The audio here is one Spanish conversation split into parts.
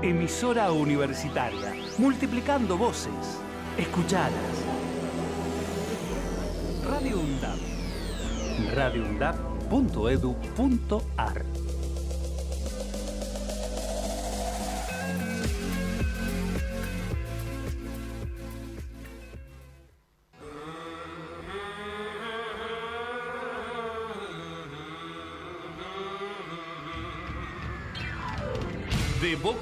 Emisora universitaria, multiplicando voces. Escuchadas. Radio UNDAP.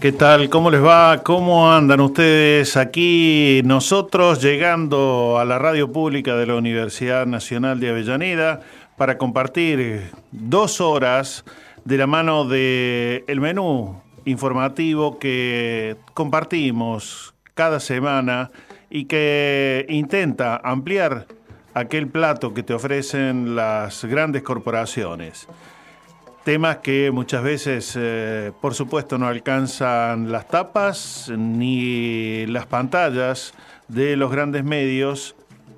¿Qué tal? ¿Cómo les va? ¿Cómo andan ustedes aquí? Nosotros llegando a la radio pública de la Universidad Nacional de Avellaneda para compartir dos horas de la mano del el menú informativo que compartimos cada semana y que intenta ampliar aquel plato que te ofrecen las grandes corporaciones temas que muchas veces, eh, por supuesto, no alcanzan las tapas ni las pantallas de los grandes medios,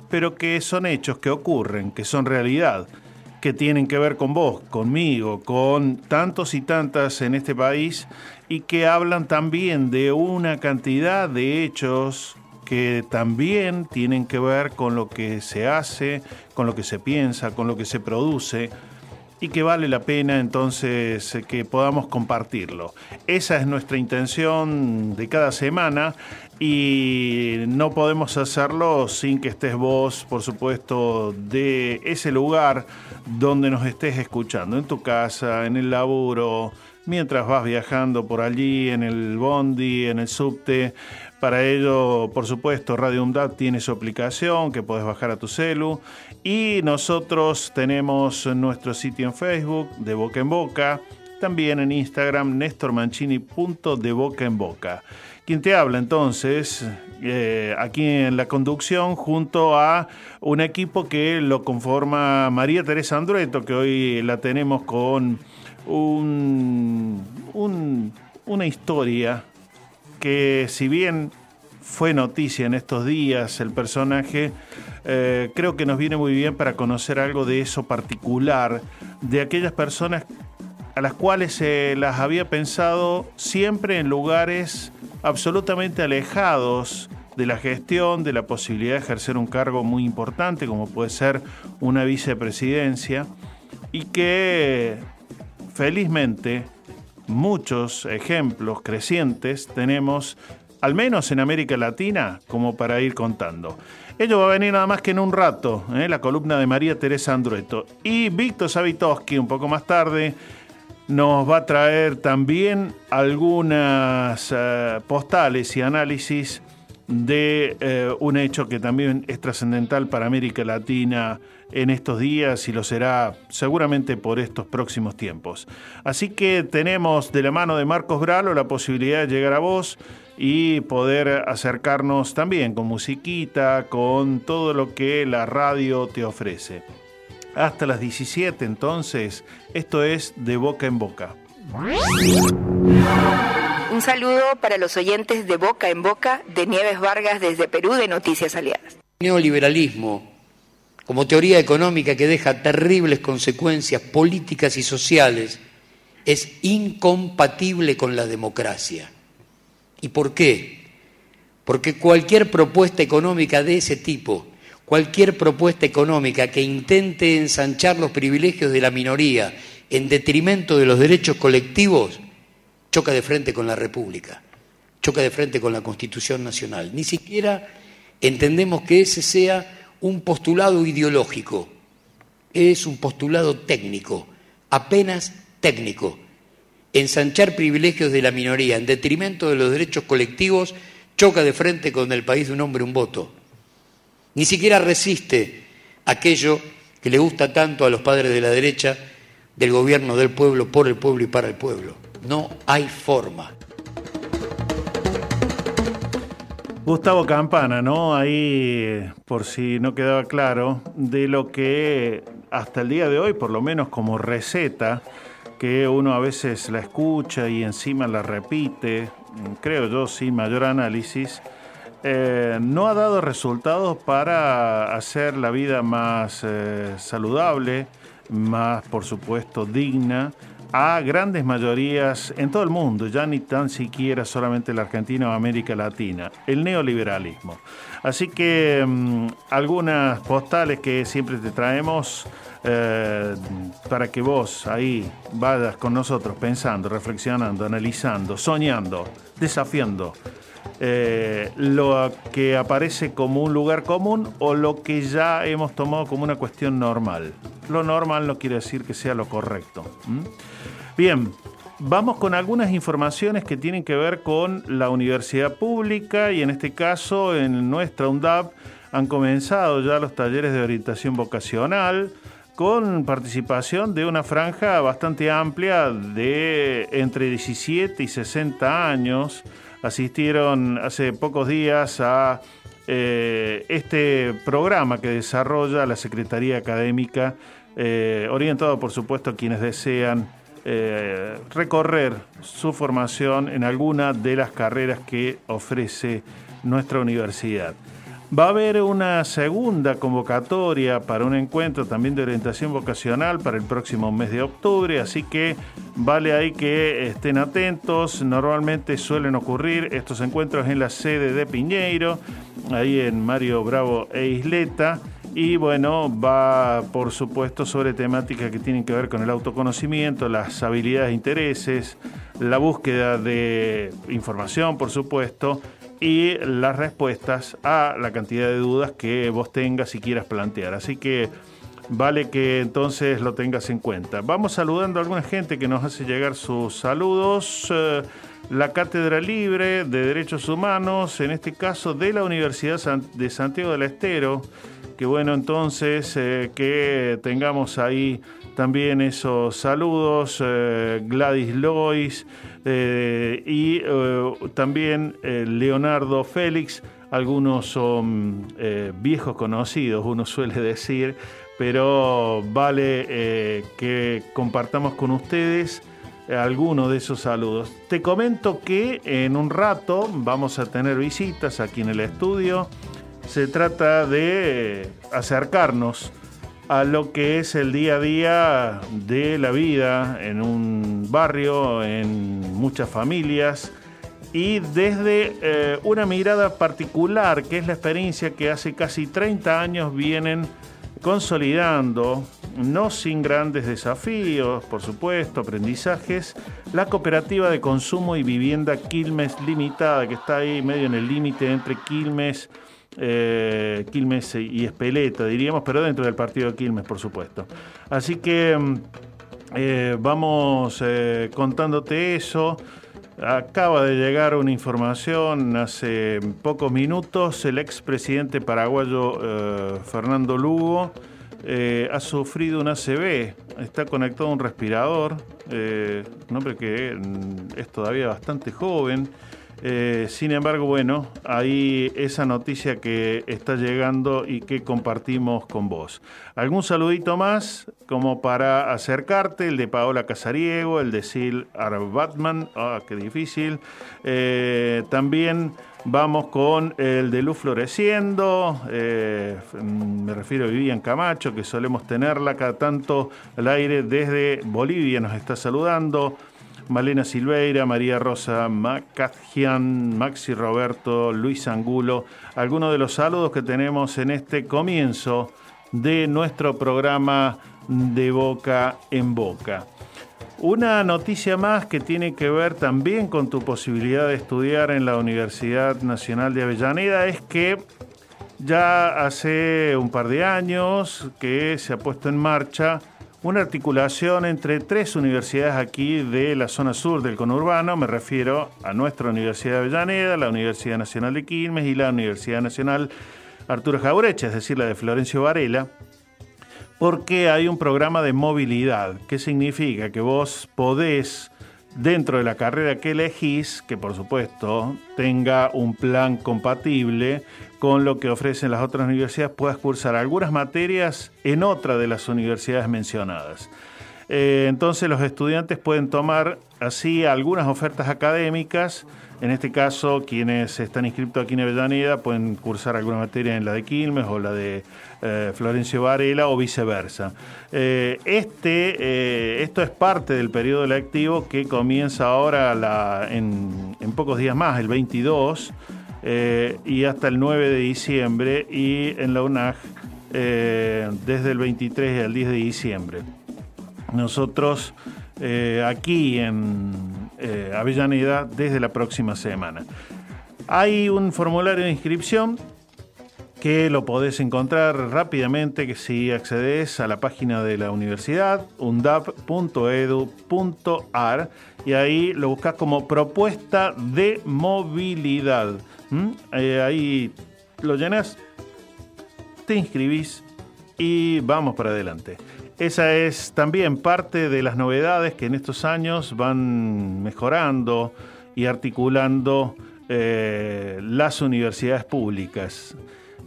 pero que son hechos que ocurren, que son realidad, que tienen que ver con vos, conmigo, con tantos y tantas en este país y que hablan también de una cantidad de hechos que también tienen que ver con lo que se hace, con lo que se piensa, con lo que se produce y que vale la pena entonces eh, que podamos compartirlo. Esa es nuestra intención de cada semana y no podemos hacerlo sin que estés vos, por supuesto, de ese lugar donde nos estés escuchando, en tu casa, en el laburo, mientras vas viajando por allí, en el bondi, en el subte. Para ello, por supuesto, Radio UNDAD tiene su aplicación que puedes bajar a tu celu y nosotros tenemos nuestro sitio en Facebook, de boca en boca, también en Instagram, de boca en boca. Quien te habla entonces, eh, aquí en la conducción, junto a un equipo que lo conforma María Teresa Andrueto, que hoy la tenemos con un, una historia que si bien fue noticia en estos días, el personaje eh, creo que nos viene muy bien para conocer algo de eso particular, de aquellas personas a las cuales se las había pensado siempre en lugares absolutamente alejados de la gestión, de la posibilidad de ejercer un cargo muy importante como puede ser una vicepresidencia y que felizmente muchos ejemplos crecientes tenemos, al menos en América Latina, como para ir contando. Ello va a venir nada más que en un rato, ¿eh? la columna de María Teresa Andrueto. Y Víctor Savitoski, un poco más tarde, nos va a traer también algunas eh, postales y análisis de eh, un hecho que también es trascendental para América Latina en estos días y lo será seguramente por estos próximos tiempos. Así que tenemos de la mano de Marcos Bralo la posibilidad de llegar a vos y poder acercarnos también con musiquita, con todo lo que la radio te ofrece. Hasta las 17 entonces, esto es de boca en boca. Un saludo para los oyentes de Boca en Boca de Nieves Vargas desde Perú de Noticias Aliadas. Neoliberalismo como teoría económica que deja terribles consecuencias políticas y sociales es incompatible con la democracia. ¿Y por qué? Porque cualquier propuesta económica de ese tipo, cualquier propuesta económica que intente ensanchar los privilegios de la minoría en detrimento de los derechos colectivos, choca de frente con la República, choca de frente con la Constitución Nacional. Ni siquiera entendemos que ese sea un postulado ideológico, es un postulado técnico, apenas técnico ensanchar privilegios de la minoría en detrimento de los derechos colectivos choca de frente con el país de un hombre un voto. Ni siquiera resiste aquello que le gusta tanto a los padres de la derecha del gobierno del pueblo, por el pueblo y para el pueblo. No hay forma. Gustavo Campana, ¿no? Ahí, por si no quedaba claro, de lo que hasta el día de hoy, por lo menos como receta, que uno a veces la escucha y encima la repite, creo yo sin mayor análisis, eh, no ha dado resultados para hacer la vida más eh, saludable, más, por supuesto, digna a grandes mayorías en todo el mundo, ya ni tan siquiera solamente la Argentina o América Latina, el neoliberalismo. Así que mm, algunas postales que siempre te traemos eh, para que vos ahí vayas con nosotros pensando, reflexionando, analizando, soñando, desafiando. Eh, lo que aparece como un lugar común o lo que ya hemos tomado como una cuestión normal. Lo normal no quiere decir que sea lo correcto. Bien, vamos con algunas informaciones que tienen que ver con la universidad pública y en este caso en nuestra UNDAP han comenzado ya los talleres de orientación vocacional con participación de una franja bastante amplia de entre 17 y 60 años. Asistieron hace pocos días a eh, este programa que desarrolla la Secretaría Académica, eh, orientado por supuesto a quienes desean eh, recorrer su formación en alguna de las carreras que ofrece nuestra universidad. Va a haber una segunda convocatoria para un encuentro también de orientación vocacional para el próximo mes de octubre, así que vale ahí que estén atentos. Normalmente suelen ocurrir estos encuentros en la sede de Piñeiro, ahí en Mario Bravo e Isleta. Y bueno, va por supuesto sobre temáticas que tienen que ver con el autoconocimiento, las habilidades e intereses, la búsqueda de información, por supuesto, y las respuestas a la cantidad de dudas que vos tengas y quieras plantear. Así que vale que entonces lo tengas en cuenta. Vamos saludando a alguna gente que nos hace llegar sus saludos. Eh, la Cátedra Libre de Derechos Humanos, en este caso de la Universidad de Santiago del Estero, Bueno entonces eh, que tengamos ahí también esos saludos, eh, Gladys Lois eh, y también Leonardo Félix. Algunos son viejos conocidos, uno suele decir, pero vale que compartamos con ustedes algunos de esos saludos. Te comento que en un rato vamos a tener visitas aquí en el estudio se trata de acercarnos a lo que es el día a día de la vida en un barrio, en muchas familias, y desde eh, una mirada particular, que es la experiencia que hace casi 30 años vienen consolidando, no sin grandes desafíos, por supuesto, aprendizajes, la cooperativa de consumo y vivienda Quilmes Limitada, que está ahí medio en el límite entre Quilmes eh, Quilmes y Espeleta, diríamos, pero dentro del partido de Quilmes, por supuesto. Así que mm, eh, vamos eh, contándote eso. Acaba de llegar una información hace pocos minutos. El expresidente paraguayo Fernando Lugo ha sufrido una ACV. Está conectado a un respirador. un hombre que mm, es todavía bastante joven. Eh, sin embargo, bueno, ahí esa noticia que está llegando y que compartimos con vos. ¿Algún saludito más como para acercarte? El de Paola Casariego, el de Sil Arbatman, ah, qué difícil. Eh, también vamos con el de Luz Floreciendo, eh, me refiero a Vivian Camacho, que solemos tenerla cada tanto al aire desde Bolivia, nos está saludando. Malena Silveira, María Rosa Macadjian, Maxi Roberto, Luis Angulo, algunos de los saludos que tenemos en este comienzo de nuestro programa de boca en boca. Una noticia más que tiene que ver también con tu posibilidad de estudiar en la Universidad Nacional de Avellaneda es que ya hace un par de años que se ha puesto en marcha una articulación entre tres universidades aquí de la zona sur del conurbano, me refiero a nuestra Universidad de Avellaneda, la Universidad Nacional de Quilmes y la Universidad Nacional Arturo Jaurecha, es decir, la de Florencio Varela, porque hay un programa de movilidad. ¿Qué significa? Que vos podés dentro de la carrera que elegís, que por supuesto tenga un plan compatible con lo que ofrecen las otras universidades, puedas cursar algunas materias en otra de las universidades mencionadas. Eh, entonces los estudiantes pueden tomar así algunas ofertas académicas, en este caso quienes están inscritos aquí en Avellaneda pueden cursar alguna materia en la de Quilmes o la de eh, Florencio Varela o viceversa. Eh, este, esto es parte del periodo lectivo que comienza ahora en pocos días más, el 22 eh, y hasta el 9 de diciembre y en la UNAG eh, desde el 23 al 10 de diciembre. Nosotros eh, aquí en Avellaneda desde la próxima semana. Hay un formulario de inscripción que lo podés encontrar rápidamente que si accedes a la página de la universidad, undap.edu.ar, y ahí lo buscas como propuesta de movilidad. ¿Mm? Eh, ahí lo llenas, te inscribís y vamos para adelante. Esa es también parte de las novedades que en estos años van mejorando y articulando eh, las universidades públicas.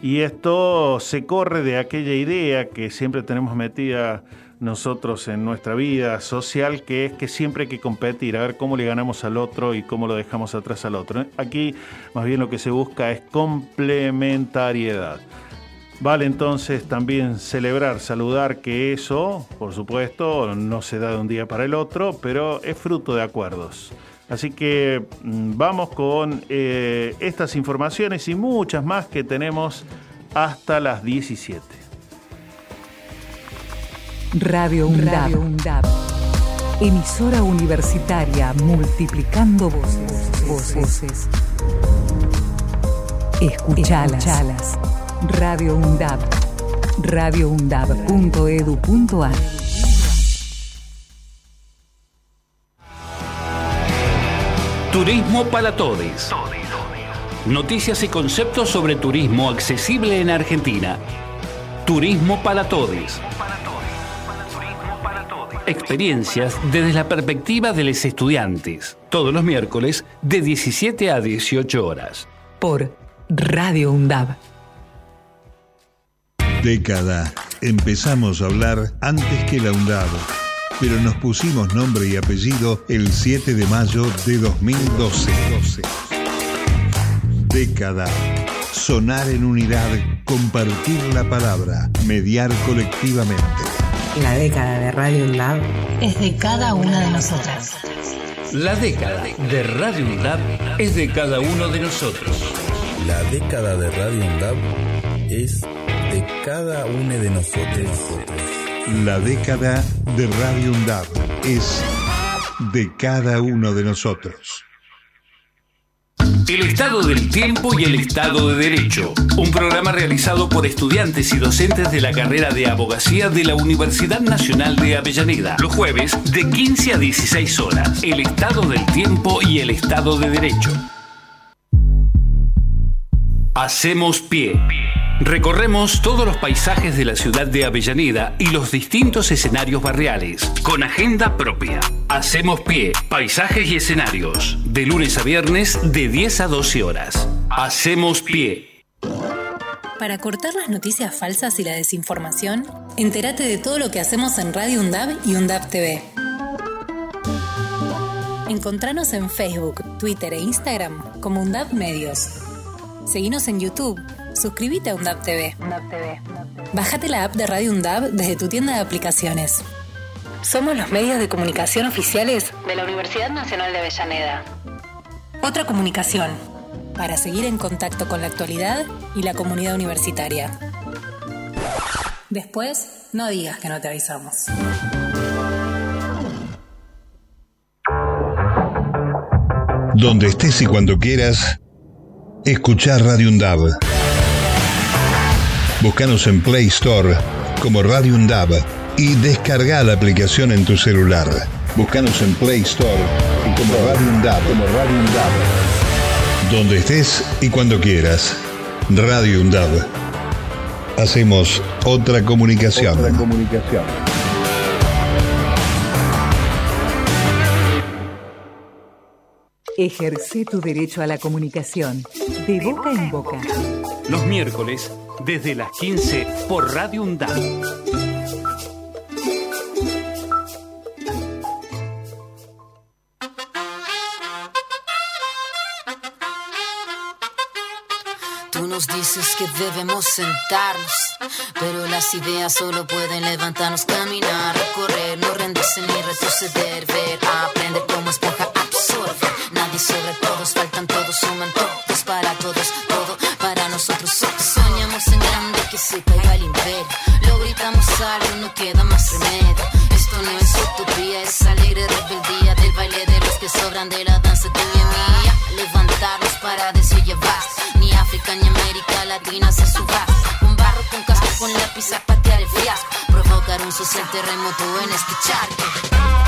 Y esto se corre de aquella idea que siempre tenemos metida nosotros en nuestra vida social, que es que siempre hay que competir, a ver cómo le ganamos al otro y cómo lo dejamos atrás al otro. Aquí más bien lo que se busca es complementariedad. Vale entonces también celebrar, saludar que eso, por supuesto, no se da de un día para el otro, pero es fruto de acuerdos. Así que mm, vamos con eh, estas informaciones y muchas más que tenemos hasta las 17. Radio UNDAB. Emisora universitaria multiplicando voces. voces. Escuchalas. Radio UNDAB. radioundab.edu.ar Turismo para todos. Noticias y conceptos sobre turismo accesible en Argentina. Turismo para todos. Experiencias desde la perspectiva de los estudiantes. Todos los miércoles de 17 a 18 horas. Por Radio UNDAB. Década. Empezamos a hablar antes que la UNDAB, pero nos pusimos nombre y apellido el 7 de mayo de 2012. Década. Sonar en unidad, compartir la palabra, mediar colectivamente. La década de Radio UNDAB es de cada una de nosotras. La década de Radio UNDAB es de cada uno de nosotros. La década de Radio UNDAB es de cada uno de nosotros. La década de Radio UNDAB es de cada uno de nosotros. El Estado del Tiempo y el Estado de Derecho. Un programa realizado por estudiantes y docentes de la carrera de abogacía de la Universidad Nacional de Avellaneda. Los jueves de 15 a 16 horas. El Estado del Tiempo y el Estado de Derecho. Hacemos pie. Recorremos todos los paisajes de la ciudad de Avellaneda y los distintos escenarios barriales, con agenda propia. Hacemos pie, paisajes y escenarios, de lunes a viernes de 10 a 12 horas. Hacemos pie. Para cortar las noticias falsas y la desinformación, entérate de todo lo que hacemos en Radio UNDAB y UNDAB TV. Encontranos en Facebook, Twitter e Instagram como UNDAB Medios. Seguinos en YouTube suscríbete a UNDAP TV. Bájate la app de Radio UNDAP desde tu tienda de aplicaciones. Somos los medios de comunicación oficiales de la Universidad Nacional de Avellaneda. Otra comunicación, para seguir en contacto con la actualidad y la comunidad universitaria. Después, no digas que no te avisamos. Donde estés y cuando quieras, escuchar Radio UNDAB. Búscanos en Play Store como Radio Undab y descarga la aplicación en tu celular. Búscanos en Play Store y como Radio Undab, como Radio Undab. Donde estés y cuando quieras. Radio Undab. Hacemos otra comunicación. Otra comunicación. Ejerce tu derecho a la comunicación. De boca en boca. Los miércoles, desde las 15, por Radio UNDAD. Tú nos dices que debemos sentarnos, pero las ideas solo pueden levantarnos, caminar, recorrer, no rendirse ni retroceder, ver, aprender como esponja absorbe. Nadie sobre todos, faltan todos, suman todos para todos, todo nosotros. Soñamos en grande que se caiga el imperio, lo gritamos algo, no queda más remedio. Esto no es utopía, es alegre rebeldía del baile de los que sobran de la danza tuya y mía. Levantarnos para decir basta, ni África ni América Latina se suba. Con barro, con casco, con lápiz a patear el fiasco. Provocar un social terremoto en este charco.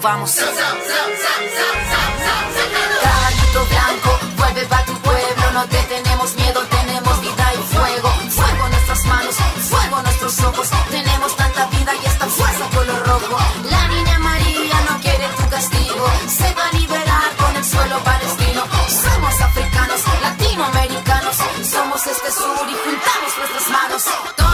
Vamos. Caballito blanco, vuelve pa' tu pueblo, no te tenemos miedo, tenemos vida y fuego. Fuego en nuestras manos, fuego en nuestros ojos, tenemos tanta vida y esta fuerza color rojo. La niña María no quiere tu castigo, se va a liberar con el suelo palestino. Somos africanos, latinoamericanos, somos este sur y juntamos nuestras manos.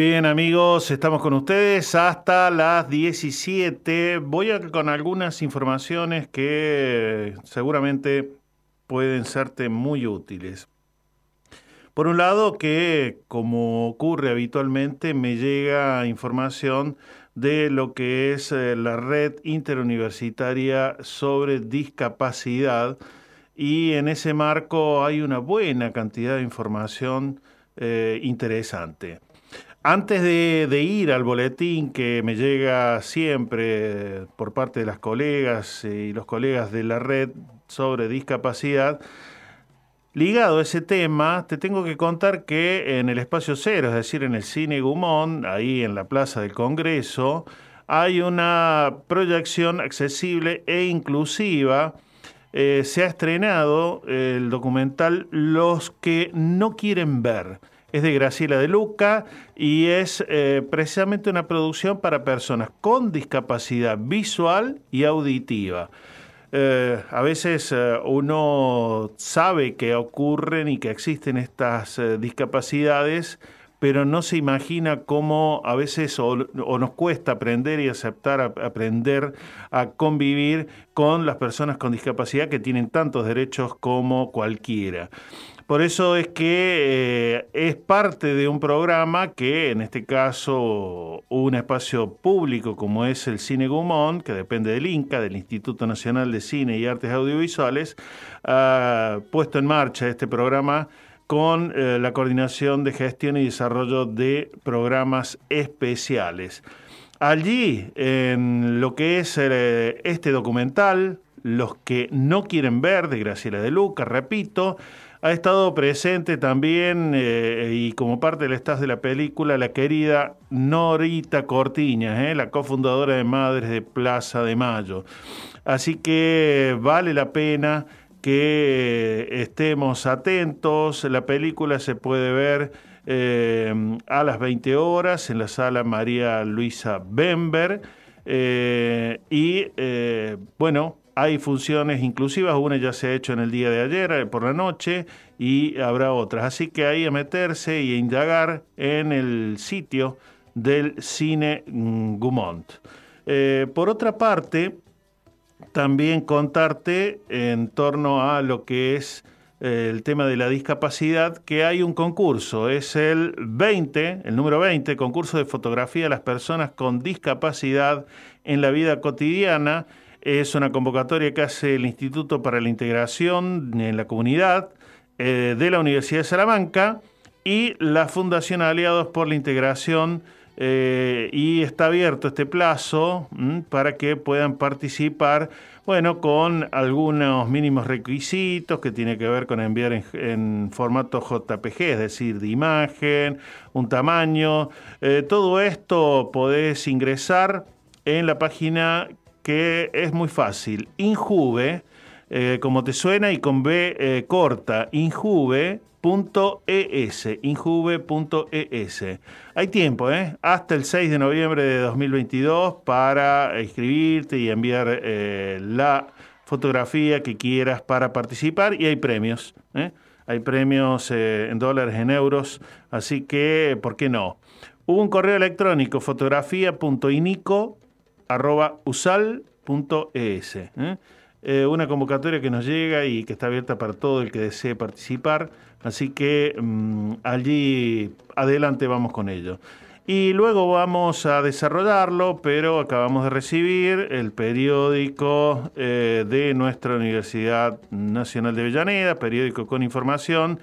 Bien amigos, estamos con ustedes hasta las 17. Voy a, con algunas informaciones que seguramente pueden serte muy útiles. Por un lado, que como ocurre habitualmente, me llega información de lo que es eh, la red interuniversitaria sobre discapacidad y en ese marco hay una buena cantidad de información eh, interesante. Antes de, ir al boletín que me llega siempre por parte de las colegas y los colegas de la red sobre discapacidad, ligado a ese tema, te tengo que contar que en el espacio cero, es decir, en el cine Gumón, ahí en la Plaza del Congreso, hay una proyección accesible e inclusiva. Eh, se ha estrenado el documental Los que no quieren ver. Es de Graciela de Luca y es eh, precisamente una producción para personas con discapacidad visual y auditiva. Eh, a veces eh, uno sabe que ocurren y que existen estas discapacidades, pero no se imagina cómo a veces o, nos cuesta aprender y aceptar, aprender a convivir con las personas con discapacidad que tienen tantos derechos como cualquiera. Por eso es que eh, es parte de un programa que, en este caso, un espacio público como es el Cine Gumón, que depende del INCA, del Instituto Nacional de Cine y Artes Audiovisuales, ha puesto en marcha este programa con eh, la coordinación de gestión y desarrollo de programas especiales. Allí, en lo que es eh, este documental, Los que no quieren ver, de Graciela de Luca, repito, ha estado presente también eh, y como parte del staff de la película la querida Norita Cortiñas, eh, la cofundadora de Madres de Plaza de Mayo. Así que vale la pena que estemos atentos. La película se puede ver eh, a las 20 horas en la sala María Luisa Bember. Eh, y eh, bueno, hay funciones inclusivas, una ya se ha hecho en el día de ayer, eh, por la noche, y habrá otras. Así que ahí a meterse y a indagar en el sitio del Cine mm, Gumont. Eh, por otra parte, también contarte en torno a lo que es eh, el tema de la discapacidad, que hay un concurso, es el 20, el número 20, concurso de fotografía de las personas con discapacidad en la vida cotidiana. Es una convocatoria que hace el Instituto para la Integración en la Comunidad eh, de la Universidad de Salamanca y la Fundación Aliados por la Integración eh, y está abierto este plazo mm, para que puedan participar, bueno, con algunos mínimos requisitos que tiene que ver con enviar en, formato JPG, es decir, de imagen, un tamaño. Eh, todo esto podés ingresar en la página que es muy fácil, Injuve, eh, como te suena y con B eh, corta, injuve.es, injuve.es. Hay tiempo, ¿eh? Hasta el 6 de noviembre de 2022 para inscribirte y enviar eh, la fotografía que quieras para participar y hay premios. Hay premios en dólares, en euros, así que, ¿por qué no? Un correo electrónico, fotografía.inico arroba usal.es. ¿eh? Eh, una convocatoria que nos llega y que está abierta para todo el que desee participar. Así que mm, allí adelante vamos con ello. Y luego vamos a desarrollarlo, pero acabamos de recibir el periódico eh, de nuestra Universidad Nacional de Avellaneda, periódico con información,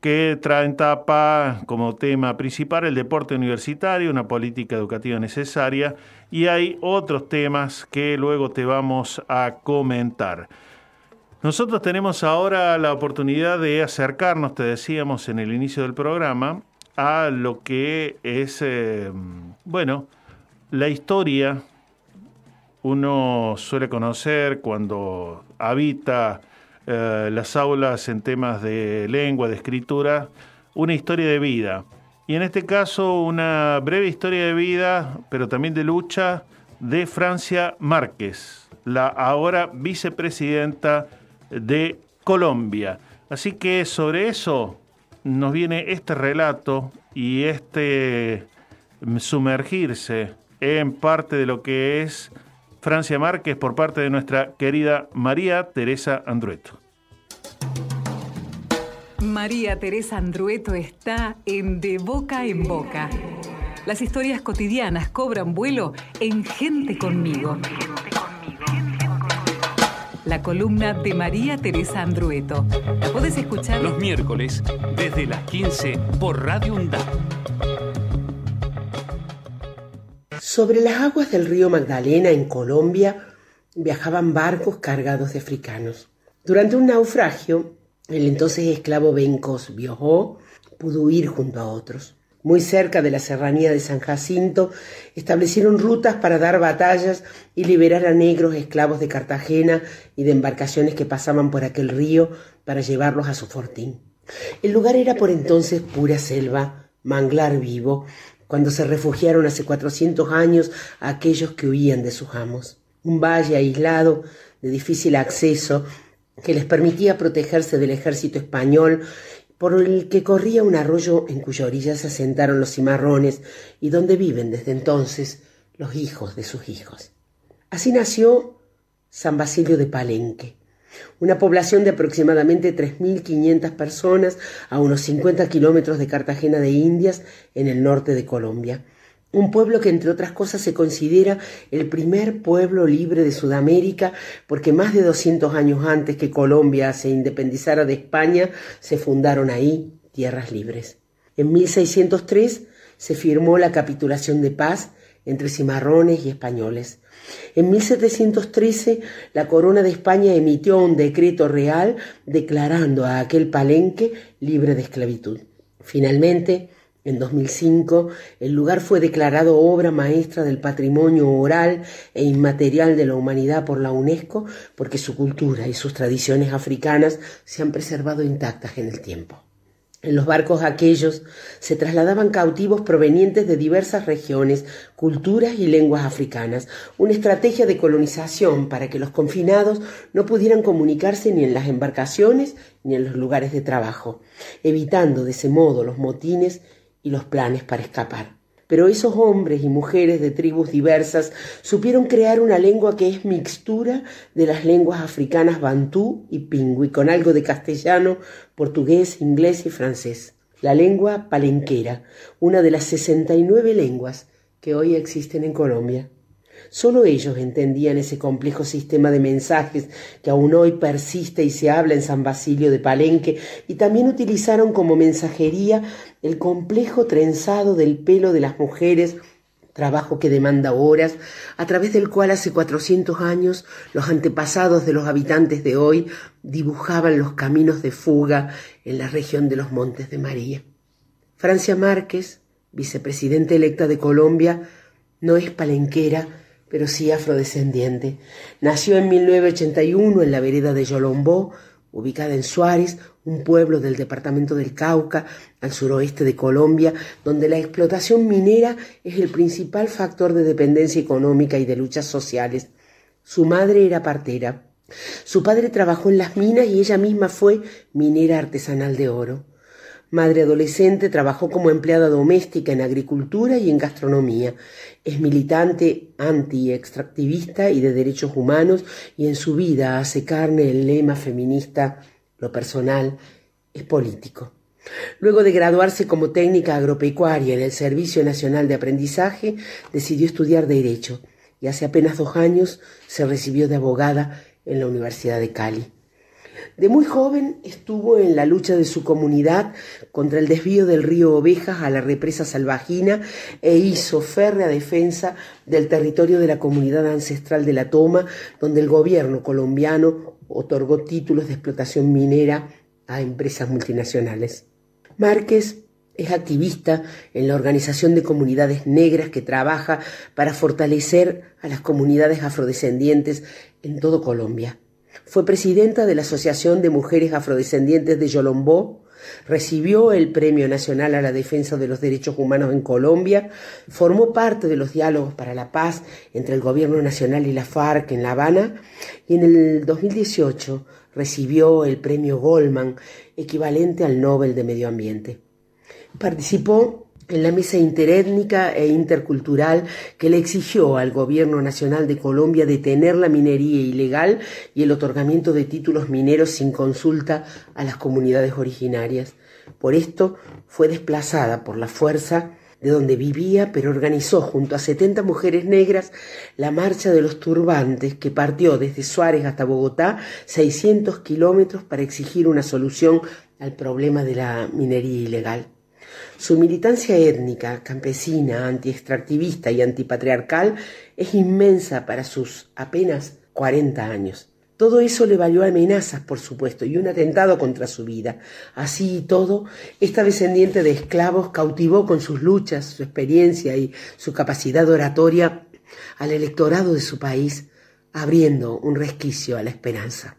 que trae en tapa como tema principal el deporte universitario, una política educativa necesaria, y hay otros temas que luego te vamos a comentar. Nosotros tenemos ahora la oportunidad de acercarnos, te decíamos en el inicio del programa, a lo que es, eh, bueno, la historia. Uno suele conocer cuando habita eh, las aulas en temas de lengua, de escritura, una historia de vida. Y en este caso una breve historia de vida, pero también de lucha, de Francia Márquez, la ahora vicepresidenta de Colombia. Así que sobre eso nos viene este relato y este sumergirse en parte de lo que es Francia Márquez por parte de nuestra querida María Teresa Andrueto. María Teresa Andrueto está en De Boca en Boca. Las historias cotidianas cobran vuelo en Gente conmigo. La columna de María Teresa Andrueto. La puedes escuchar Los miércoles, desde las 15, por Radio UNDAP. Sobre las aguas del río Magdalena, en Colombia, viajaban barcos cargados de africanos. Durante un naufragio, el entonces esclavo Bencos Biojó pudo huir junto a otros. Muy cerca de la serranía de San Jacinto, establecieron rutas para dar batallas y liberar a negros esclavos de Cartagena y de embarcaciones que pasaban por aquel río para llevarlos a su fortín. El lugar era por entonces pura selva, manglar vivo, cuando se refugiaron hace cuatrocientos años aquellos que huían de sus amos. Un valle aislado, de difícil acceso, que les permitía protegerse del ejército español por el que corría un arroyo en cuya orilla se asentaron los cimarrones y donde viven desde entonces los hijos de sus hijos. Así nació San Basilio de Palenque, una población de aproximadamente 3.500 personas a unos 50 kilómetros de Cartagena de Indias, en el norte de Colombia. Un pueblo que, entre otras cosas, se considera el primer pueblo libre de Sudamérica, porque más de 200 años antes que Colombia se independizara de España, se fundaron ahí tierras libres. En 1603 se firmó la capitulación de paz entre cimarrones y españoles. En 1713 la Corona de España emitió un decreto real declarando a aquel palenque libre de esclavitud. Finalmente, en 2005, el lugar fue declarado obra maestra del patrimonio oral e inmaterial de la humanidad por la UNESCO porque su cultura y sus tradiciones africanas se han preservado intactas en el tiempo. En los barcos aquellos se trasladaban cautivos provenientes de diversas regiones, culturas y lenguas africanas, una estrategia de colonización para que los confinados no pudieran comunicarse ni en las embarcaciones ni en los lugares de trabajo, evitando de ese modo los motines y los planes para escapar. Pero esos hombres y mujeres de tribus diversas supieron crear una lengua que es mixtura de las lenguas africanas bantú y pingüi, con algo de castellano, portugués, inglés y francés. La lengua palenquera, una de las 69 lenguas que hoy existen en Colombia. Solo ellos entendían ese complejo sistema de mensajes que aún hoy persiste y se habla en San Basilio de Palenque y también utilizaron como mensajería el complejo trenzado del pelo de las mujeres trabajo que demanda horas, a través del cual hace 400 años los antepasados de los habitantes de hoy dibujaban los caminos de fuga en la región de los Montes de María. Francia Márquez, vicepresidenta electa de Colombia, no es palenquera, pero sí afrodescendiente. Nació en 1981 en la vereda de Yolombó, ubicada en Suárez, un pueblo del departamento del Cauca, al suroeste de Colombia, donde la explotación minera es el principal factor de dependencia económica y de luchas sociales. Su madre era partera. Su padre trabajó en las minas y ella misma fue minera artesanal de oro. Madre adolescente, trabajó como empleada doméstica en agricultura y en gastronomía. Es militante anti-extractivista y de derechos humanos y en su vida hace carne el lema feminista, lo personal es político. Luego de graduarse como técnica agropecuaria en el Servicio Nacional de Aprendizaje, decidió estudiar Derecho y hace apenas dos años se recibió de abogada en la Universidad de Cali. De muy joven estuvo en la lucha de su comunidad contra el desvío del río Ovejas a la represa Salvajina e hizo férrea defensa del territorio de la comunidad ancestral de la Toma, donde el gobierno colombiano otorgó títulos de explotación minera a empresas multinacionales. Márquez es activista en la Organización de Comunidades Negras que trabaja para fortalecer a las comunidades afrodescendientes en todo Colombia. Fue presidenta de la Asociación de Mujeres Afrodescendientes de Yolombó, recibió el Premio Nacional a la Defensa de los Derechos Humanos en Colombia, formó parte de los diálogos para la paz entre el Gobierno Nacional y la FARC en La Habana y en el 2018 recibió el Premio Goldman, equivalente al Nobel de Medio Ambiente. Participó en la mesa interétnica e intercultural que le exigió al Gobierno Nacional de Colombia detener la minería ilegal y el otorgamiento de títulos mineros sin consulta a las comunidades originarias. Por esto fue desplazada por la fuerza de donde vivía, pero organizó junto a 70 mujeres negras la marcha de los turbantes que partió desde Suárez hasta Bogotá 600 kilómetros para exigir una solución al problema de la minería ilegal. Su militancia étnica, campesina, antiextractivista y antipatriarcal es inmensa para sus apenas 40 años. Todo eso le valió amenazas, por supuesto, y un atentado contra su vida. Así y todo, esta descendiente de esclavos cautivó con sus luchas, su experiencia y su capacidad oratoria al electorado de su país, abriendo un resquicio a la esperanza.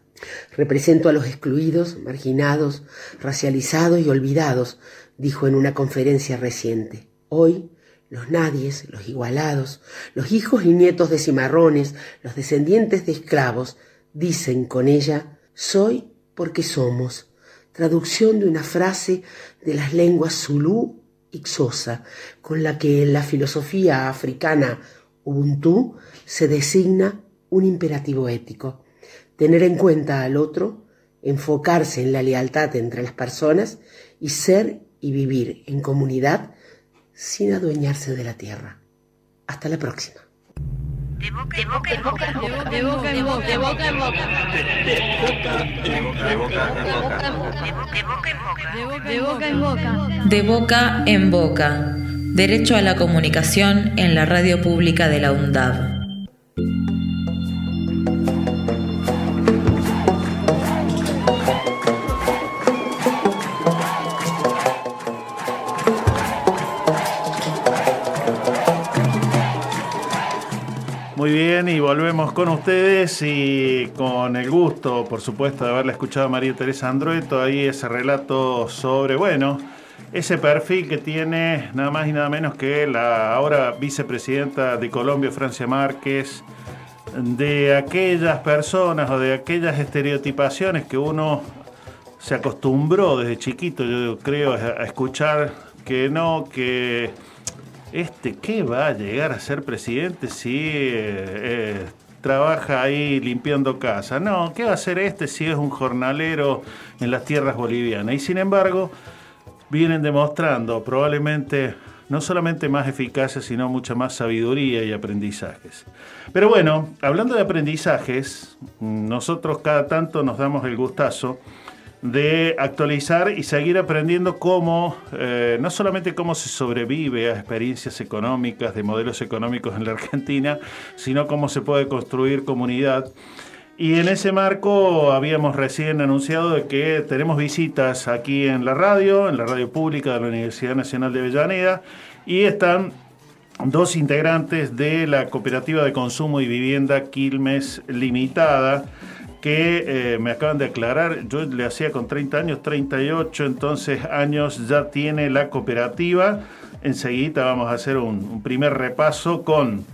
Represento a los excluidos, marginados, racializados y olvidados, dijo en una conferencia reciente. Hoy, los nadies, los igualados, los hijos y nietos de cimarrones, los descendientes de esclavos, dicen con ella, soy porque somos, traducción de una frase de las lenguas zulú y xosa, con la que en la filosofía africana Ubuntu se designa un imperativo ético, tener en cuenta al otro, enfocarse en la lealtad entre las personas y ser y vivir en comunidad sin adueñarse de la tierra. Hasta la próxima. De boca en boca, de boca en boca, de boca en boca, de boca en boca, De boca en boca. De boca en boca. Derecho a la comunicación en la radio pública de la UNDAV. Bien, y volvemos con ustedes y con el gusto, por supuesto, de haberla escuchado a María Teresa Andrueto, ahí ese relato sobre, bueno, ese perfil que tiene nada más y nada menos que la ahora vicepresidenta de Colombia, Francia Márquez, de aquellas personas o de aquellas estereotipaciones que uno se acostumbró desde chiquito, yo creo, a escuchar que no, que este, ¿qué va a llegar a ser presidente si eh, trabaja ahí limpiando casa? No, ¿qué va a hacer este si es un jornalero en las tierras bolivianas? Y sin embargo, vienen demostrando probablemente no solamente más eficacia, sino mucha más sabiduría y aprendizajes. Pero bueno, hablando de aprendizajes, nosotros cada tanto nos damos el gustazo de actualizar y seguir aprendiendo cómo, eh, no solamente cómo se sobrevive a experiencias económicas, de modelos económicos en la Argentina, sino cómo se puede construir comunidad. Y en ese marco habíamos recién anunciado de que tenemos visitas aquí en la radio, en la radio pública de la Universidad Nacional de Avellaneda, y están dos integrantes de la Cooperativa de Consumo y Vivienda Quilmes Limitada, que eh, me acaban de aclarar, yo le hacía con 30 años, 38, entonces años ya tiene la cooperativa. Enseguida vamos a hacer un, primer repaso con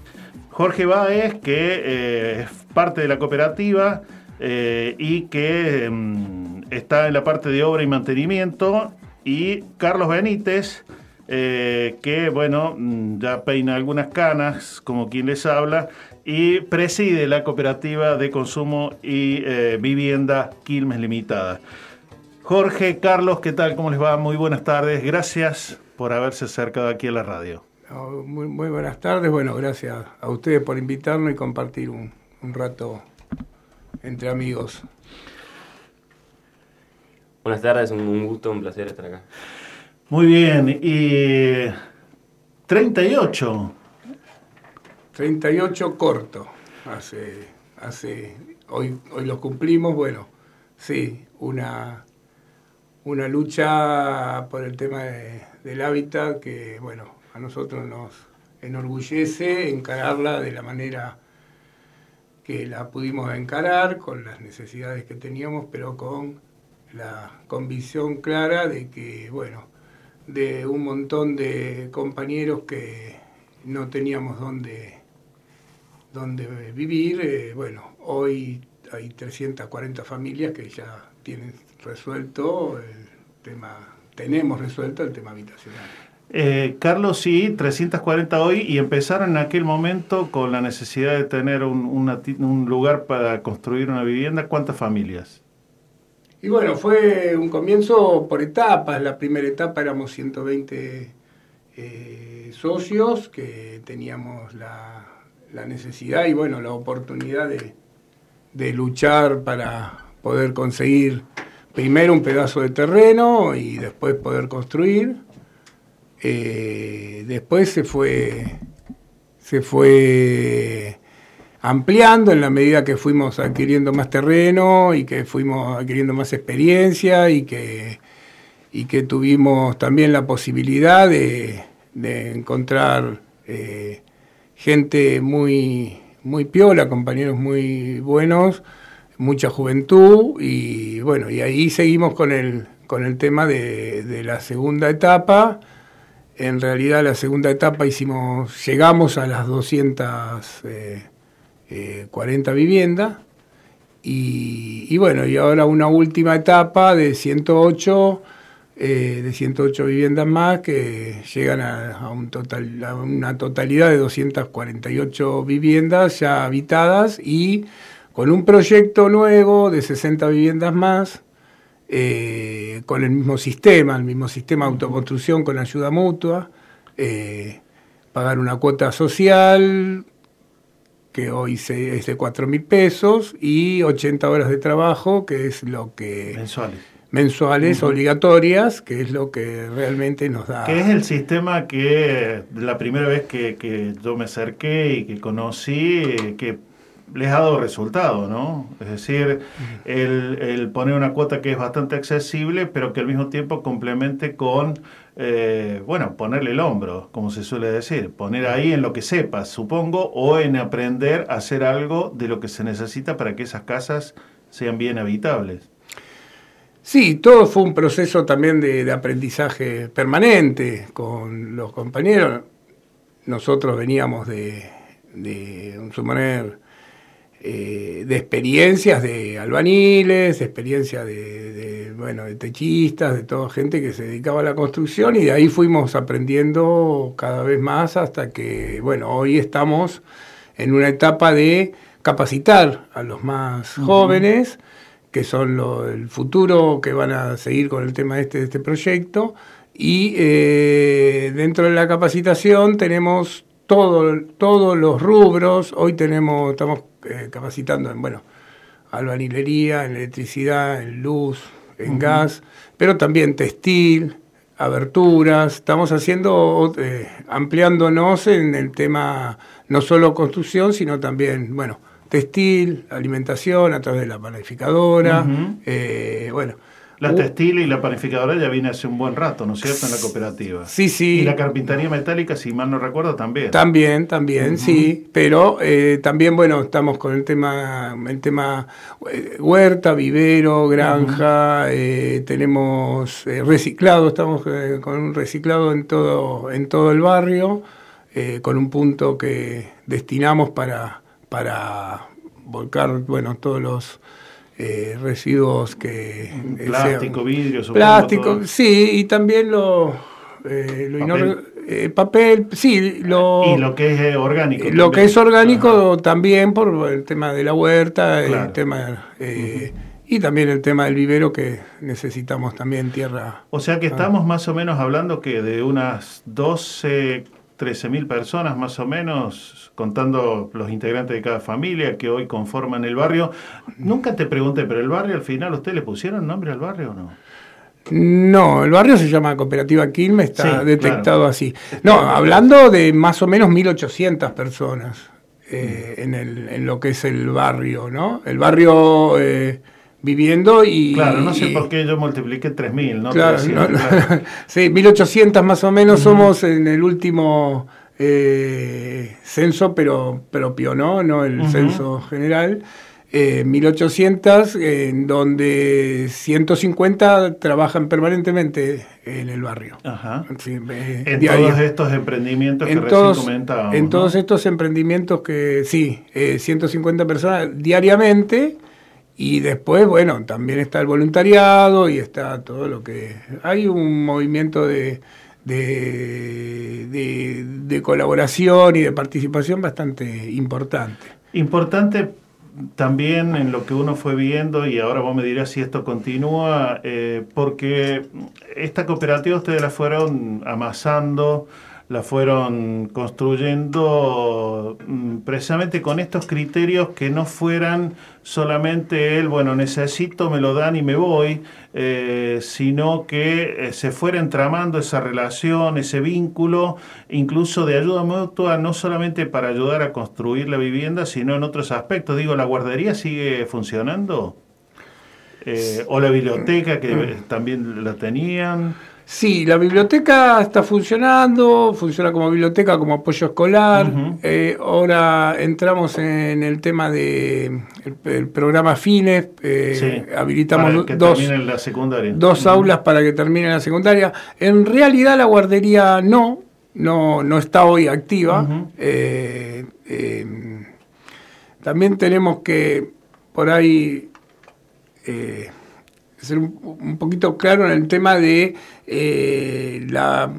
Jorge Báez, que eh, es parte de la cooperativa eh, y que mm, está en la parte de obra y mantenimiento, y Carlos Benítez, que bueno, mm, ya peina algunas canas, como quien les habla, y preside la cooperativa de consumo y eh, vivienda Quilmes Limitada. Jorge, Carlos, ¿qué tal? ¿Cómo les va? Muy buenas tardes. Gracias por haberse acercado aquí a la radio. muy, buenas tardes. Bueno, gracias a ustedes por invitarnos y compartir un, rato entre amigos. Buenas tardes, un gusto, un placer estar acá. Muy bien, y 38 38 corto, hace, hace, hoy, hoy los cumplimos, bueno, sí, una, una lucha por el tema del hábitat que, bueno, a nosotros nos enorgullece encararla de la manera que la pudimos encarar, con las necesidades que teníamos, pero con la convicción clara de que, bueno, de un montón de compañeros que no teníamos dónde donde vivir. Eh, bueno, hoy hay 340 familias que ya tienen resuelto el tema, tenemos resuelto el tema habitacional. Eh, Carlos, sí, 340 hoy y empezaron en aquel momento con la necesidad de tener un, un lugar para construir una vivienda. ¿Cuántas familias? Y bueno, fue un comienzo por etapas. La primera etapa éramos 120 eh, socios que teníamos la, la necesidad y bueno, la oportunidad de, de luchar para poder conseguir primero un pedazo de terreno y después poder construir. Eh, después se fue, se fue ampliando en la medida que fuimos adquiriendo más terreno y que fuimos adquiriendo más experiencia y que, y que tuvimos también la posibilidad de, de encontrar eh, gente muy, muy piola, compañeros muy buenos, mucha juventud y bueno, y ahí seguimos con el, con el tema de, de la segunda etapa. En realidad la segunda etapa hicimos, llegamos a las 240 viviendas y, y bueno, y ahora una última etapa de 108 eh, de 108 viviendas más que llegan a, un total, a una totalidad de 248 viviendas ya habitadas y con un proyecto nuevo de 60 viviendas más, eh, con el mismo sistema, el mismo sistema de autoconstrucción con ayuda mutua, eh, pagar una cuota social que hoy se, es de 4 mil pesos y 80 horas de trabajo, que es lo que... Mensuales mensuales obligatorias, que es lo que realmente nos da. Que es el sistema que la primera vez que, que yo me acerqué y que conocí, que les ha dado resultado, ¿no? Es decir, el, el poner una cuota que es bastante accesible, pero que al mismo tiempo complemente con, eh, bueno, ponerle el hombro, como se suele decir, poner ahí en lo que sepas, supongo, o en aprender a hacer algo de lo que se necesita para que esas casas sean bien habitables. Sí, todo fue un proceso también de, de aprendizaje permanente con los compañeros. Nosotros veníamos de, de un suponer, eh, de experiencias de albañiles, de experiencias de, de, bueno, de techistas, de toda gente que se dedicaba a la construcción y de ahí fuimos aprendiendo cada vez más hasta que, bueno, hoy estamos en una etapa de capacitar a los más jóvenes que son lo- el futuro que van a seguir con el tema este de este proyecto. Y eh, dentro de la capacitación tenemos todo, todos los rubros. Hoy tenemos, estamos eh, capacitando en, bueno, albañilería, en electricidad, en luz, en gas, pero también textil, aberturas. Estamos haciendo, eh, ampliándonos en el tema no solo construcción, sino también, bueno, textil, alimentación a través de la panificadora, eh, bueno. La textil y la panificadora ya viene hace un buen rato, ¿no es cierto?, en la cooperativa. Sí, sí. Y la carpintería metálica, si mal no recuerdo, también. También, también, sí, pero eh, también, bueno, estamos con el tema, el tema eh, huerta, vivero, granja, eh, tenemos eh, reciclado, estamos con un reciclado en todo, en todo el barrio, con un punto que destinamos para, para volcar, bueno, todos los eh, residuos que... Plástico, vidrio, supongo, Plástico, todo. sí, y también lo... eh, lo Papel. eh, papel, sí, lo, Y lo que es eh, orgánico. lo también. que es orgánico también por el tema de la huerta, Claro. el tema eh, y también el tema del vivero que necesitamos también tierra. O sea que Ah. estamos más o menos hablando que de unas 12, 13 mil personas más o menos, contando los integrantes de cada familia que hoy conforman el barrio. Nunca te pregunté, pero el barrio al final, ¿usted le pusieron nombre al barrio o no? No, el barrio se llama Cooperativa Quilmes, está Sí, detectado claro. así. No, hablando de más o menos 1.800 personas eh, en, el, en lo que es el barrio, ¿no? El barrio eh, viviendo y... Claro, no sé y- por qué yo multipliqué 3 mil, ¿no? Claro, 300, no, claro. sí, 1800 más o menos somos en el último eh, censo pero propio, ¿no? No el censo general. Eh, 1800, en donde 150 trabajan permanentemente en el barrio. Ajá. Sí, eh, En diario. todos estos emprendimientos que En recién todos, comentábamos. en ¿no? todos estos emprendimientos que sí, eh, 150 personas diariamente y después, bueno, también está el voluntariado y está todo lo que... Hay un movimiento de, de, de- colaboración y de participación bastante importante. Importante también en lo que uno fue viendo, y ahora vos me dirás si esto continúa, eh, porque esta cooperativa ustedes la fueron amasando la fueron construyendo mm, precisamente con estos criterios que no fueran solamente el, bueno, necesito, me lo dan y me voy, eh, sino que eh, se fuera entramando esa relación, ese vínculo, incluso de ayuda mutua, no solamente para ayudar a construir la vivienda, sino en otros aspectos. Digo, ¿la guardería sigue funcionando? Eh, ¿O la biblioteca que también la tenían? Sí, la biblioteca está funcionando, funciona como biblioteca, como apoyo escolar. Eh, ahora entramos en el tema de el, programa Fines, eh, habilitamos dos, la secundaria. dos aulas para que termine la secundaria. En realidad la guardería no, no, no está hoy activa. Eh, también tenemos que por ahí ser un, poquito claro en el tema de eh, la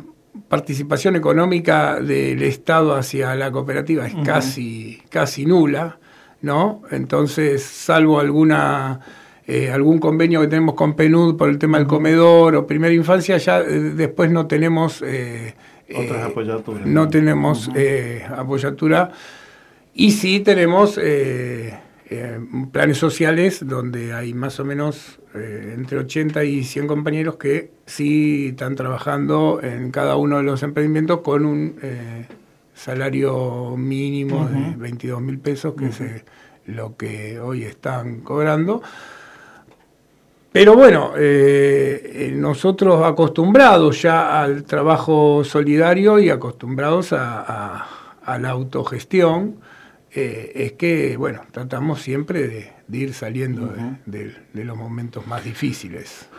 participación económica del Estado hacia la cooperativa es casi, casi nula, ¿no? Entonces, salvo alguna eh, algún convenio que tenemos con PNUD por el tema del comedor o primera infancia, ya eh, después no tenemos otras apoyaturas. No tenemos apoyatura y sí tenemos planes sociales donde hay más o menos eh, entre 80 y 100 compañeros que sí están trabajando en cada uno de los emprendimientos con un eh, salario mínimo de 22 mil pesos, que es eh, lo que hoy están cobrando. Pero bueno, nosotros acostumbrados ya al trabajo solidario y acostumbrados a la autogestión, eh, es que, bueno, tratamos siempre de, ir saliendo de, los momentos más difíciles.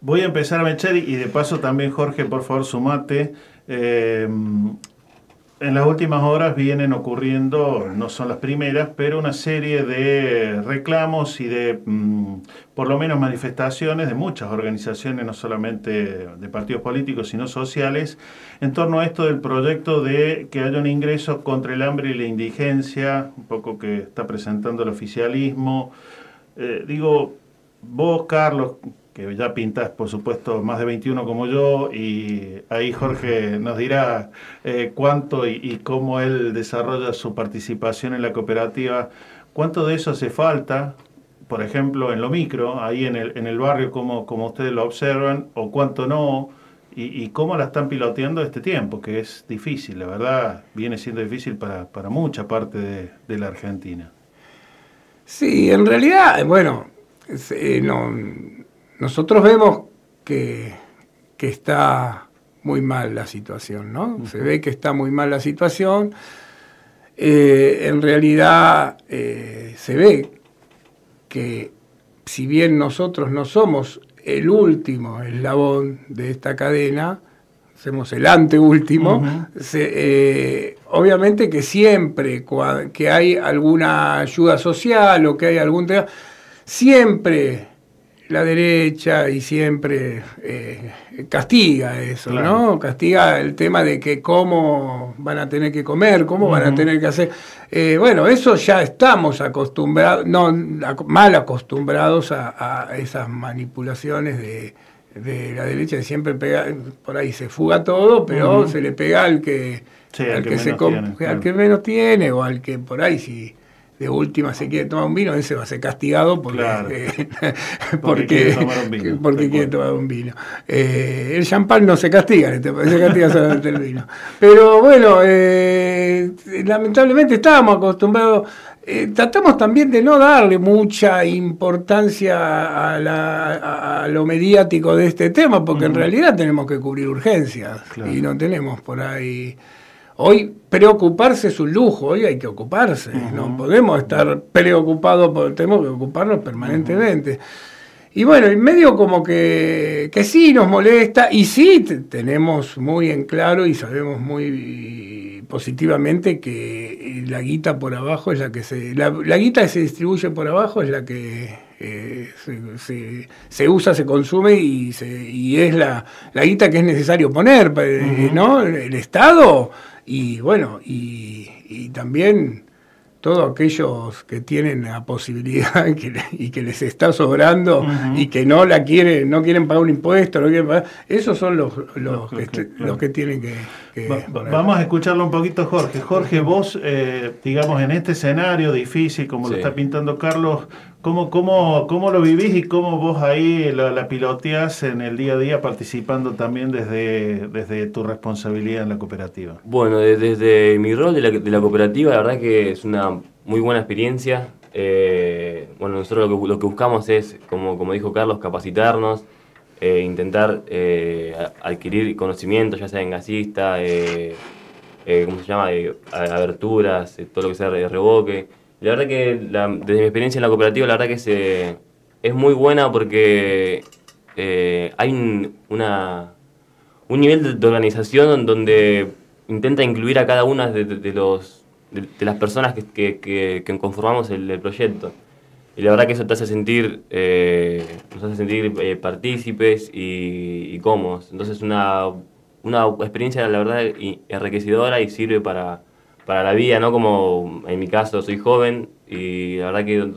Voy a empezar a mechar y de paso también, Jorge, por favor, sumate. Eh, en las últimas horas vienen ocurriendo, no son las primeras, pero una serie de reclamos y de, mm, por lo menos, manifestaciones de muchas organizaciones, no solamente de partidos políticos, sino sociales, en torno a esto del proyecto de que haya un ingreso contra el hambre y la indigencia, un poco que está presentando el oficialismo. Eh, digo, vos, Carlos, que ya pintas, por supuesto, más de 21 como yo, y ahí Jorge nos dirá eh, cuánto y, cómo él desarrolla su participación en la cooperativa, cuánto de eso hace falta, por ejemplo, en lo micro, ahí en el, en el barrio, como, como ustedes lo observan, o cuánto no, y, cómo la están piloteando este tiempo, que es difícil, la verdad, viene siendo difícil para, para mucha parte de, de la Argentina. Sí, en realidad, bueno, eh, no nosotros vemos que, está muy mal la situación, ¿no? Se ve que está muy mal la situación. Eh, en realidad eh, se ve que si bien nosotros no somos el último eslabón de esta cadena, somos el anteúltimo, eh, obviamente que siempre que hay alguna ayuda social o que hay algún tema, siempre la derecha y siempre eh, castiga eso, ¿no? Castiga el tema de que cómo van a tener que comer, cómo van a tener que hacer. Eh, bueno, eso ya estamos acostumbrados, no, mal acostumbrados a, esas manipulaciones de, la derecha, que siempre pega, por ahí se fuga todo, pero se le pega al que, al, que, se al que menos tiene o al que por ahí si de última se quiere tomar un vino, ese va a ser castigado porque, eh, porque, quiere tomar un vino. Porque quiere tomar un vino. Eh, el champán no se castiga, este, se castiga solamente el vino. Pero bueno, eh, lamentablemente estábamos acostumbrados, tratamos también de no darle mucha importancia a, lo mediático de este tema, porque en realidad tenemos que cubrir urgencias y no tenemos por ahí Hoy preocuparse es un lujo, hoy hay que ocuparse, no podemos estar preocupados, tenemos que ocuparnos permanentemente. Y bueno, en medio como que, que sí nos molesta y sí tenemos muy en claro y sabemos muy positivamente que la guita por abajo es la que se... La, guita que se distribuye por abajo es la que eh, se, usa, se consume y, se, y es la, la guita que es necesario poner, ¿no? El Estado y bueno, y, también todos aquellos que tienen la posibilidad que y que les está sobrando y que no la quieren, no quieren pagar un impuesto, no quieren pagar, esos son los, los, que, los que tienen que... que Va- va- Vamos a escucharlo un poquito, Jorge. Jorge, vos, eh, digamos, en este escenario difícil, como lo está pintando Carlos, ¿cómo, cómo, cómo lo vivís y cómo vos ahí la, la piloteás en el día a día participando también desde, desde tu responsabilidad en la cooperativa? Bueno, de- desde mi rol de la, de la cooperativa, la verdad que es una muy buena experiencia. Eh, bueno, nosotros lo que, lo que buscamos es, como, como dijo Carlos, capacitarnos, eh, intentar eh, adquirir conocimientos, ya sea en gasista, eh, eh, ¿cómo se llama? Aberturas, todo lo que sea de revoque. La verdad que la- desde mi experiencia en la cooperativa, la verdad que se, es muy buena porque hay un, una, un nivel de, organización donde intenta incluir a cada una de, los, de, las personas que, conformamos el proyecto. Y la verdad que eso te hace sentir, eh, hace sentir eh, partícipes y, y cómodos. Entonces una, una experiencia, la verdad, enriquecedora y sirve para, para la vida, ¿no? Como en mi caso soy joven y la verdad que,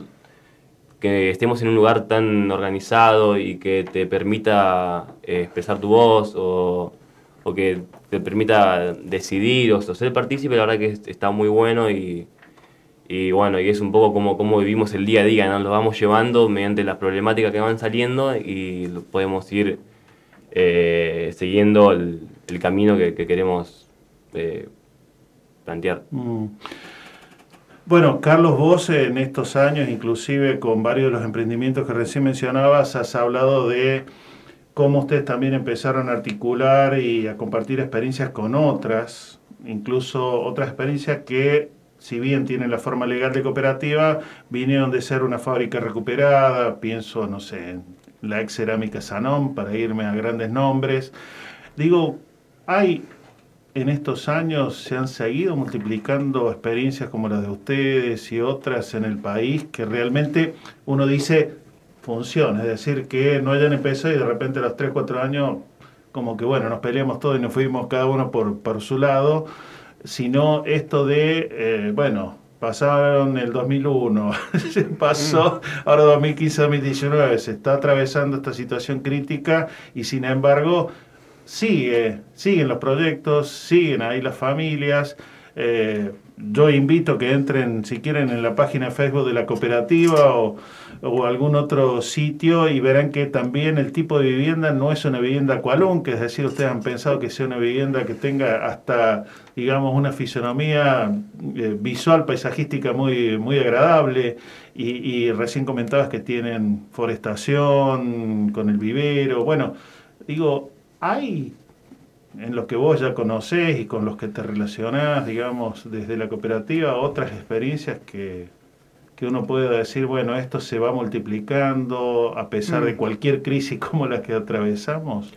que estemos en un lugar tan organizado y que te permita eh, expresar tu voz o, o que te permita decidir o, o ser partícipe, la verdad que es- está muy bueno y, y bueno, y es un poco como, como vivimos el día a día, ¿no? Lo vamos llevando mediante las problemáticas que van saliendo y podemos ir eh, siguiendo el, camino que, que queremos eh, plantear. Mm. Bueno, Carlos, vos en estos años, inclusive con varios de los emprendimientos que recién mencionabas, has hablado de cómo ustedes también empezaron a articular y a compartir experiencias con otras, incluso otras experiencias que, si bien tienen la forma legal de cooperativa, vinieron de ser una fábrica recuperada, pienso, no sé, la ex cerámica Sanón, para irme a grandes nombres. Digo, hay en estos años se han seguido multiplicando experiencias como las de ustedes y otras en el país que realmente uno dice funciona, es decir, que no hayan empezado y de repente a los 3, 4 años como que bueno, nos peleamos todos y nos fuimos cada uno por, por su lado, sino esto de, eh, bueno, pasaron el 2001, se pasó ahora 2015, 2019, se está atravesando esta situación crítica y sin embargo sigue, siguen los proyectos, siguen ahí las familias. Eh, yo invito que entren, si quieren, en la página de Facebook de la cooperativa o, o algún otro sitio y verán que también el tipo de vivienda no es una vivienda cualún, que es decir, ustedes han pensado que sea una vivienda que tenga hasta, digamos, una fisonomía eh, visual, paisajística muy, muy agradable. Y, y recién comentabas que tienen forestación con el vivero. Bueno, digo, hay en los que vos ya conocés y con los que te relacionás, digamos, desde la cooperativa, otras experiencias que, que uno pueda decir, bueno, esto se va multiplicando a pesar de Mm. cualquier crisis como la que atravesamos.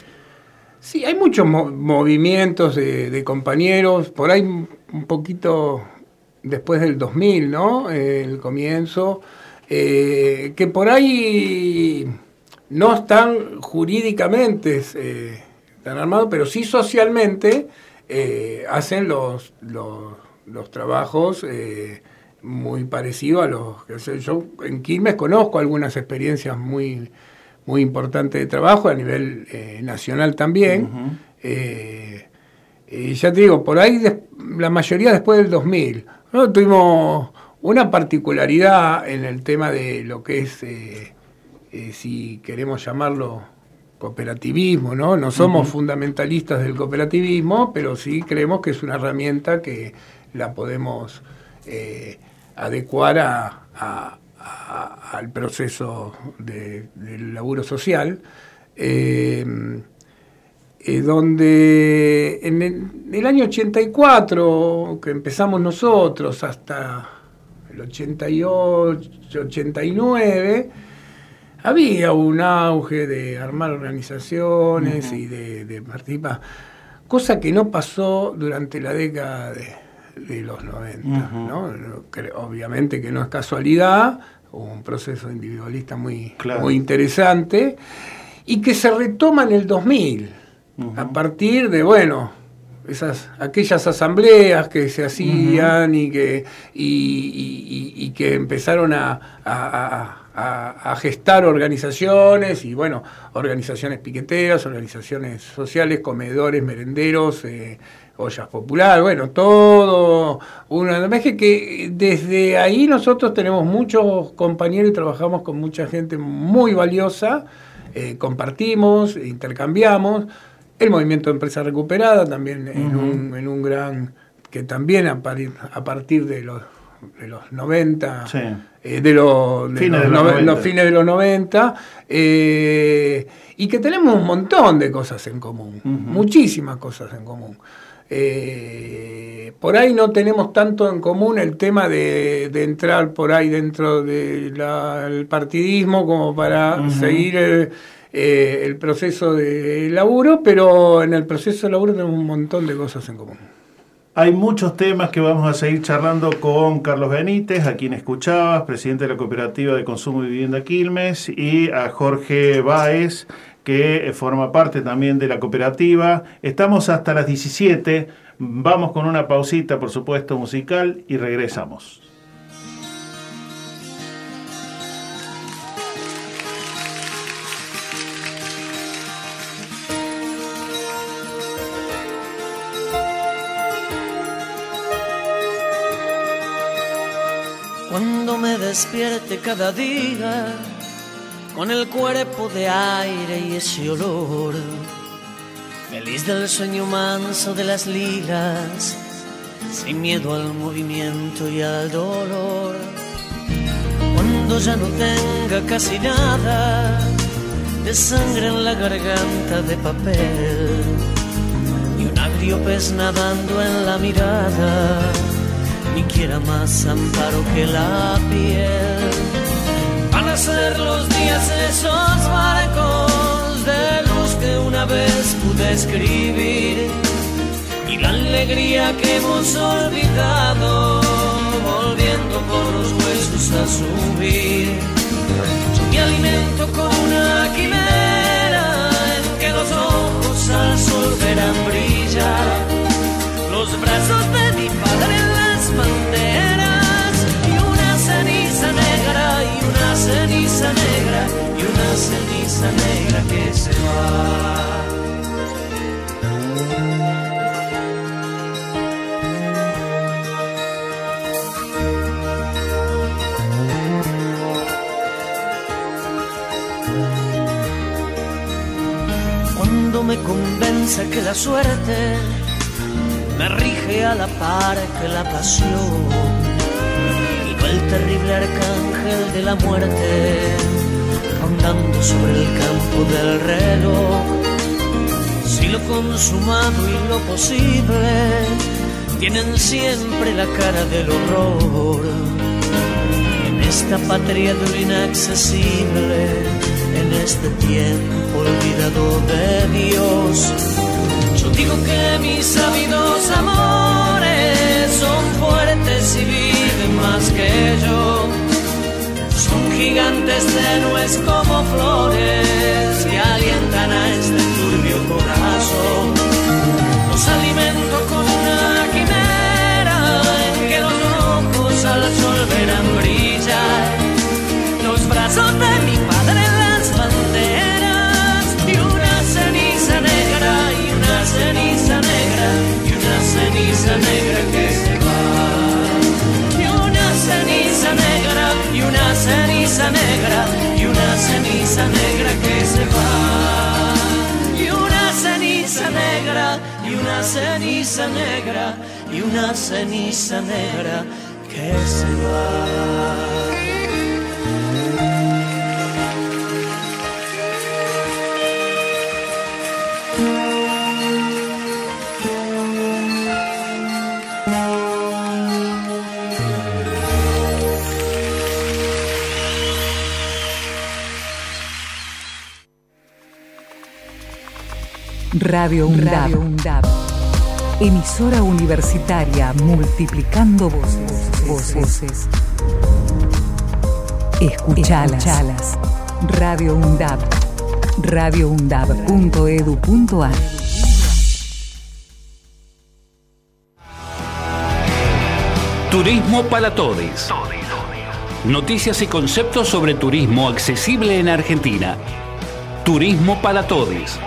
Sí, hay muchos mo- movimientos de, de compañeros, por ahí un poquito después del 2000, ¿no? Eh, el comienzo, eh, que por ahí no están jurídicamente eh, tan armados, pero sí socialmente eh, hacen los, los, los trabajos eh, muy parecidos a los que sé yo. En Quilmes conozco algunas experiencias muy, muy importantes de trabajo a nivel eh, nacional también. Eh, y ya te digo, por ahí la mayoría después del 2000. ¿no? Tuvimos una particularidad en el tema de lo que es, eh, si queremos llamarlo cooperativismo, ¿no? No somos fundamentalistas del cooperativismo, pero sí creemos que es una herramienta que la podemos eh, adecuar a, a- a- al proceso de- del laburo social. Eh, eh, donde en el, el año 84, que empezamos nosotros, hasta el 88, 89, había un auge de armar organizaciones y de, de participar, cosa que no pasó durante la década de, de los 90. Ujú. ¿no? Obviamente que no es casualidad, hubo un proceso individualista muy, Claro. muy interesante y que se retoma en el 2000, a partir de, bueno, esas, aquellas asambleas que se hacían y, que, y, y- y que empezaron a, a- a- a gestar organizaciones y bueno, organizaciones piqueteras, organizaciones sociales, comedores, merenderos, eh, ollas populares, bueno, todo una es que, desde ahí nosotros tenemos muchos compañeros y trabajamos con mucha gente muy valiosa, eh, compartimos, intercambiamos. El movimiento de empresa recuperada también en, un, en un gran, que también a, parir- a partir de los, de los 90, Sí. eh, de, los, de Fines los de los nove- 90. los fines de los 90, eh, y que tenemos un montón de cosas en común, muchísimas cosas en común. Eh, por ahí no tenemos tanto en común el tema de, de entrar por ahí dentro del partidismo como para seguir el, eh, el proceso de laburo, pero en el proceso de laburo tenemos un montón de cosas en común. Hay muchos temas que vamos a seguir charlando con Carlos Benítez, a quien escuchabas, presidente de la Cooperativa de Consumo y Vivienda Quilmes, y a Jorge Báez, que eh, forma parte también de la cooperativa. Estamos hasta las 17, vamos con una pausita, por supuesto, musical, y regresamos. Cuando me despierte cada día con el cuerpo de aire y ese olor, feliz del sueño manso de las lilas, sin miedo al movimiento y al dolor. Cuando ya no tenga casi nada de sangre en la garganta de papel y un agrio pez nadando en la mirada ni quiera más amparo que la piel. Ser los días esos barcos de luz que una vez pude escribir y la alegría que hemos olvidado volviendo por los huesos a subir. Yo me alimento con una quimera en que los ojos al sol verán brillar los brazos de mi padre en las banderas ceniza negra y una ceniza negra que se va. Cuando me convenza que la suerte me rige a la par que la pasión el terrible arcángel de la muerte rondando sobre el campo del reloj. Si lo consumado y lo posible tienen siempre la cara del horror en esta patria de lo inaccesible, en este tiempo olvidado de Dios. Yo digo que mis ávidos amores más que yo. Son gigantes tenues como flores que alientan a este turbio corazón. Los alimento con una quimera en que los ojos al sol verán brillar. Los brazos de mi ceniza negra y una ceniza negra que se va. Y una ceniza negra y una ceniza negra y una ceniza negra que se va. Radio UNDAB. UNDAB. Emisora universitaria multiplicando voces. voces. Escuchalas. Escuchalas. Radio UNDAB. radioundab.edu.ar Turismo para todos. Noticias y conceptos sobre turismo accesible en Argentina. Turismo para todos.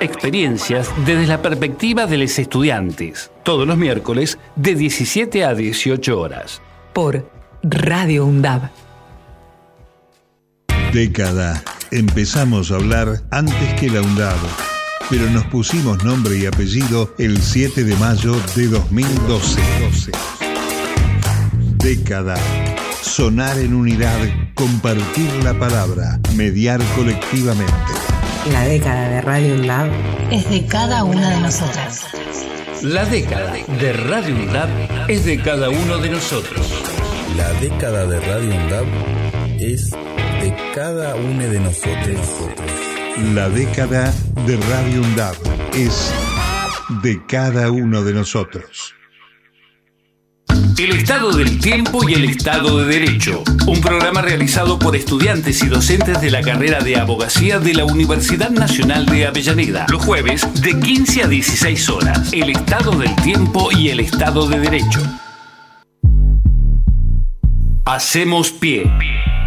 Experiencias desde la perspectiva de los estudiantes. Todos los miércoles de 17 a 18 horas. Por Radio UNDAB. Década. Empezamos a hablar antes que la UNDAB, pero nos pusimos nombre y apellido el 7 de mayo de 2012. Década. Sonar en unidad, compartir la palabra, mediar colectivamente. La década de Radio UNDAB Es de cada una de nosotras. La década de Radio UNDAB es de cada uno de nosotros. La década de Radio UNDAB es de cada uno de nosotros. La década de Radio UNDAB es de cada uno de nosotros. El Estado del Tiempo y el Estado de Derecho. Un programa realizado por estudiantes y docentes de la carrera de abogacía de la Universidad Nacional de Avellaneda. Los jueves de 15 a 16 horas. El Estado del Tiempo y el Estado de Derecho. Hacemos pie.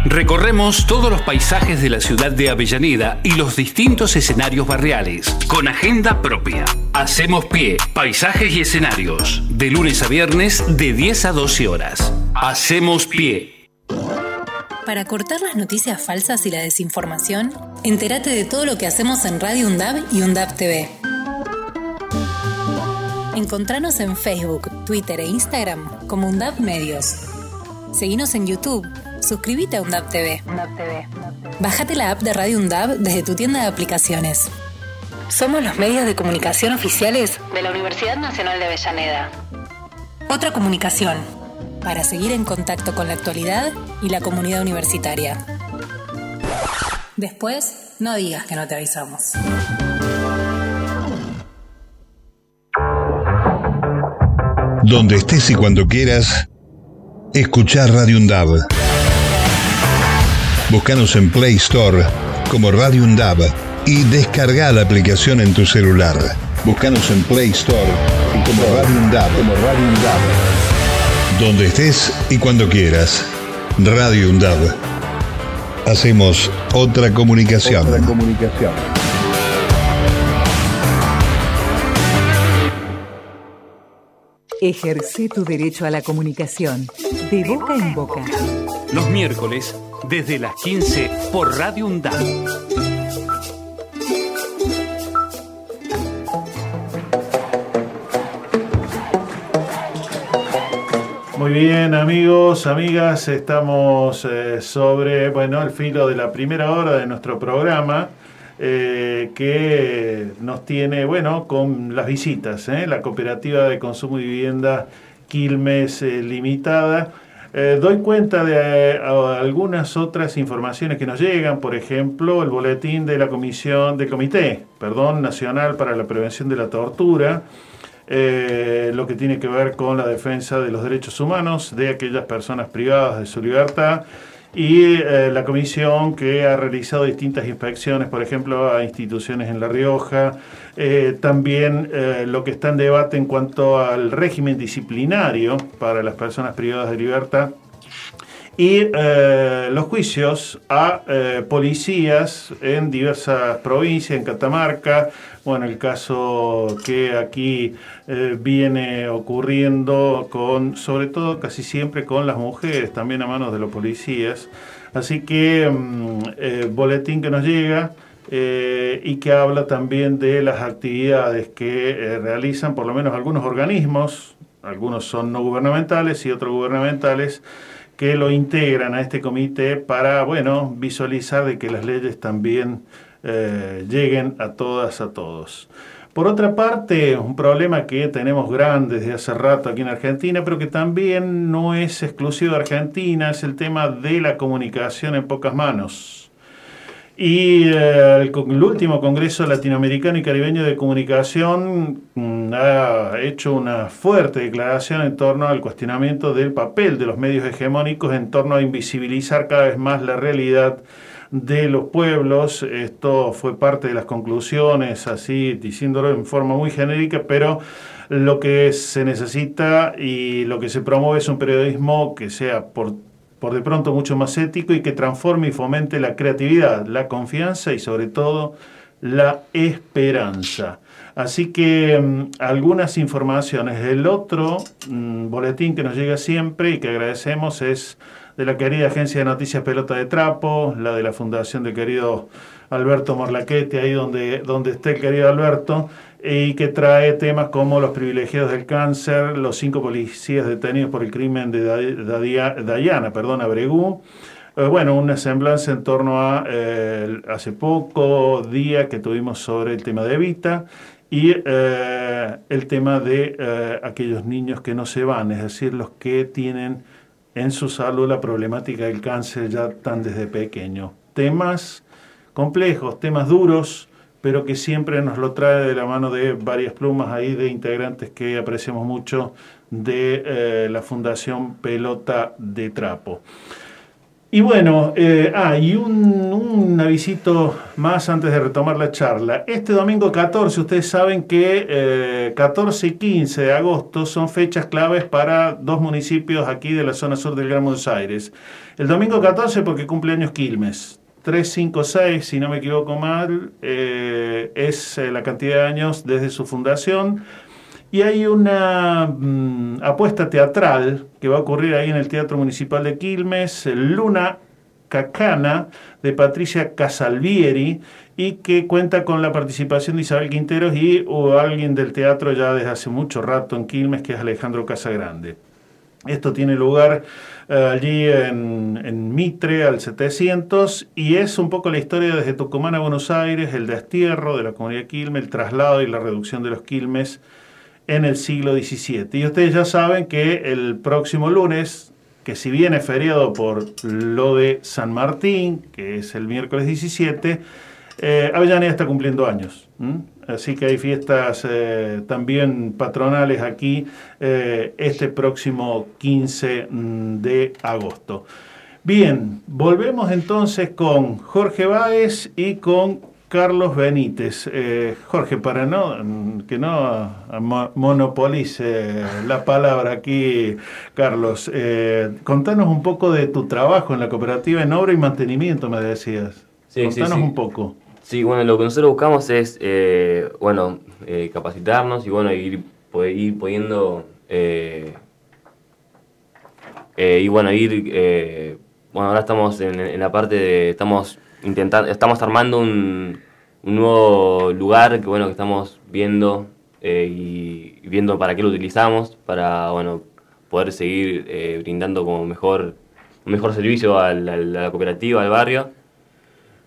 Recorremos todos los paisajes de la ciudad de Avellaneda y los distintos escenarios barriales, con agenda propia. Hacemos pie, paisajes y escenarios, de lunes a viernes de 10 a 12 horas. Hacemos pie. Para cortar las noticias falsas y la desinformación, entérate de todo lo que hacemos en Radio UNDAB y UNDAB TV. Encontranos en Facebook, Twitter e Instagram como UNDAB Medios. Seguinos en YouTube. Suscríbete a UNDAB TV. Bájate la app de Radio UNDAB desde tu tienda de aplicaciones. Somos los medios de comunicación oficiales de la Universidad Nacional de Avellaneda. Otra comunicación para seguir en contacto con la actualidad y la comunidad universitaria. Después, no digas que no te avisamos. Donde estés y cuando quieras, escuchar Radio UNDAB. Búscanos en Play Store como Radio UNDAB y descarga la aplicación en tu celular. Búscanos en Play Store como Radio UNDAB. Como Radio UNDAB. Donde estés y cuando quieras. Radio UNDAB. Hacemos otra comunicación. Otra comunicación. Ejerce tu derecho a la comunicación. De boca en boca. Los miércoles desde las 15 por Radio UNDAB. Muy bien, amigos, amigas, estamos eh, sobre, bueno, el filo de la primera hora de nuestro programa. eh, que nos tiene, bueno, con las visitas, ¿eh? la cooperativa de consumo y vivienda Quilmes Limitada. Eh, doy cuenta de eh, algunas otras informaciones que nos llegan, por ejemplo, el boletín de la Comisión del Comité, perdón, Nacional para la Prevención de la Tortura, eh, lo que tiene que ver con la defensa de los derechos humanos de aquellas personas privadas de su libertad y eh, la comisión que ha realizado distintas inspecciones, por ejemplo, a instituciones en La Rioja, eh, también eh, lo que está en debate en cuanto al régimen disciplinario para las personas privadas de libertad y los juicios a policías en diversas provincias, en Catamarca, bueno, el caso que aquí eh, viene ocurriendo con, sobre todo casi siempre con las mujeres, también a manos de los policías. Así que mm, eh, boletín que nos llega eh, y que habla también de las actividades que realizan por lo menos algunos organismos, algunos son no gubernamentales y otros gubernamentales, que lo integran a este comité para, bueno, visualizar de que las leyes también eh, lleguen a todas, a todos. Por otra parte, un problema que tenemos grande desde hace rato aquí en Argentina, pero que también no es exclusivo de Argentina, es el tema de la comunicación en pocas manos. Y eh, el, último Congreso Latinoamericano y Caribeño de Comunicación mm, ha hecho una fuerte declaración en torno al cuestionamiento del papel de los medios hegemónicos en torno a invisibilizar cada vez más la realidad de los pueblos. Esto fue parte de las conclusiones, así diciéndolo en forma muy genérica, pero lo que se necesita y lo que se promueve es un periodismo que sea por, por de pronto mucho más ético y que transforme y fomente la creatividad, la confianza y sobre todo la esperanza. Así que mm, algunas informaciones. El otro mm, boletín que nos llega siempre y que agradecemos es de la querida agencia de noticias Pelota de Trapo, la de la fundación del querido Alberto Morlaquete, ahí donde, donde esté el querido Alberto, y que trae temas como los privilegiados del cáncer, los cinco policías detenidos por el crimen de Dayana, perdón, Abregú. Eh, bueno, una semblanza en torno a eh, hace poco día que tuvimos sobre el tema de Evita y eh, el tema de aquellos niños que no se van, es decir, los que tienen en su salud la problemática del cáncer ya tan desde pequeño. Temas complejos, temas duros, pero que siempre nos lo trae de la mano de varias plumas ahí de integrantes que apreciamos mucho de eh, la Fundación Pelota de Trapo. Y bueno, eh, ah, y un, un, avisito más antes de retomar la charla. Este domingo 14, ustedes saben que eh, 14 y 15 de agosto son fechas claves para dos municipios aquí de la zona sur del Gran Buenos Aires. El domingo 14 porque cumple años Quilmes. 356, si no me equivoco mal, eh, es eh, la cantidad de años desde su fundación. Y hay una mm, apuesta teatral que va a ocurrir ahí en el Teatro Municipal de Quilmes, Luna Cacana, de Patricia Casalvieri, y que cuenta con la participación de Isabel Quinteros y o alguien del teatro ya desde hace mucho rato en Quilmes, que es Alejandro Casagrande. Esto tiene lugar uh, allí en, en, Mitre al 700 y es un poco la historia desde Tucumán a Buenos Aires, el destierro de la comunidad Quilmes, el traslado y la reducción de los Quilmes en el siglo XVII. Y ustedes ya saben que el próximo lunes, que si bien es feriado por lo de San Martín, que es el miércoles 17, eh, Avellaneda está cumpliendo años. Así que hay fiestas eh, también patronales aquí eh, este próximo 15 de agosto. Bien, volvemos entonces con Jorge Báez y con Carlos Benítez. Eh, Jorge, para no que no monopolice la palabra aquí, Carlos, eh, contanos un poco de tu trabajo en la cooperativa en obra y mantenimiento, me decías. Sí, contanos sí, sí. un poco. Sí, bueno, lo que nosotros buscamos es, eh, bueno, eh, capacitarnos y, bueno, ir, ir pudiendo, y, bueno, ir, bueno, ahora estamos en, en, la parte de, estamos intentando, estamos armando un, un nuevo lugar que, bueno, que estamos viendo y, y, viendo para qué lo utilizamos, para, bueno, poder seguir brindando como mejor, un mejor servicio a la cooperativa, al barrio.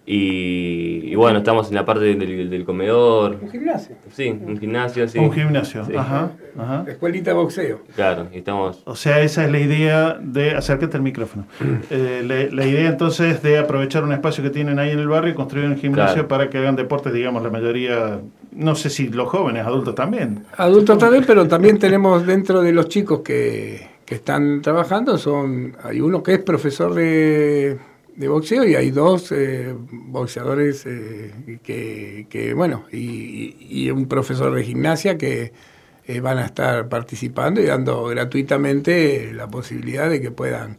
Y, y, bueno, estamos en la parte del, del, comedor. Un gimnasio. Sí, un gimnasio, sí. Un gimnasio, sí. ajá, ajá. Escuelita de boxeo. Claro, y estamos... O sea, esa es la idea de... Acércate al micrófono. eh, la, la, idea entonces de aprovechar un espacio que tienen ahí en el barrio y construir un gimnasio claro. para que hagan deportes, digamos, la mayoría... No sé si los jóvenes, adultos también. Adultos también, pero también tenemos dentro de los chicos que, que están trabajando, son hay uno que es profesor de de boxeo y hay dos eh, boxeadores eh, que, bueno, y, y, un profesor de gimnasia que eh, van a estar participando y dando gratuitamente la posibilidad de que puedan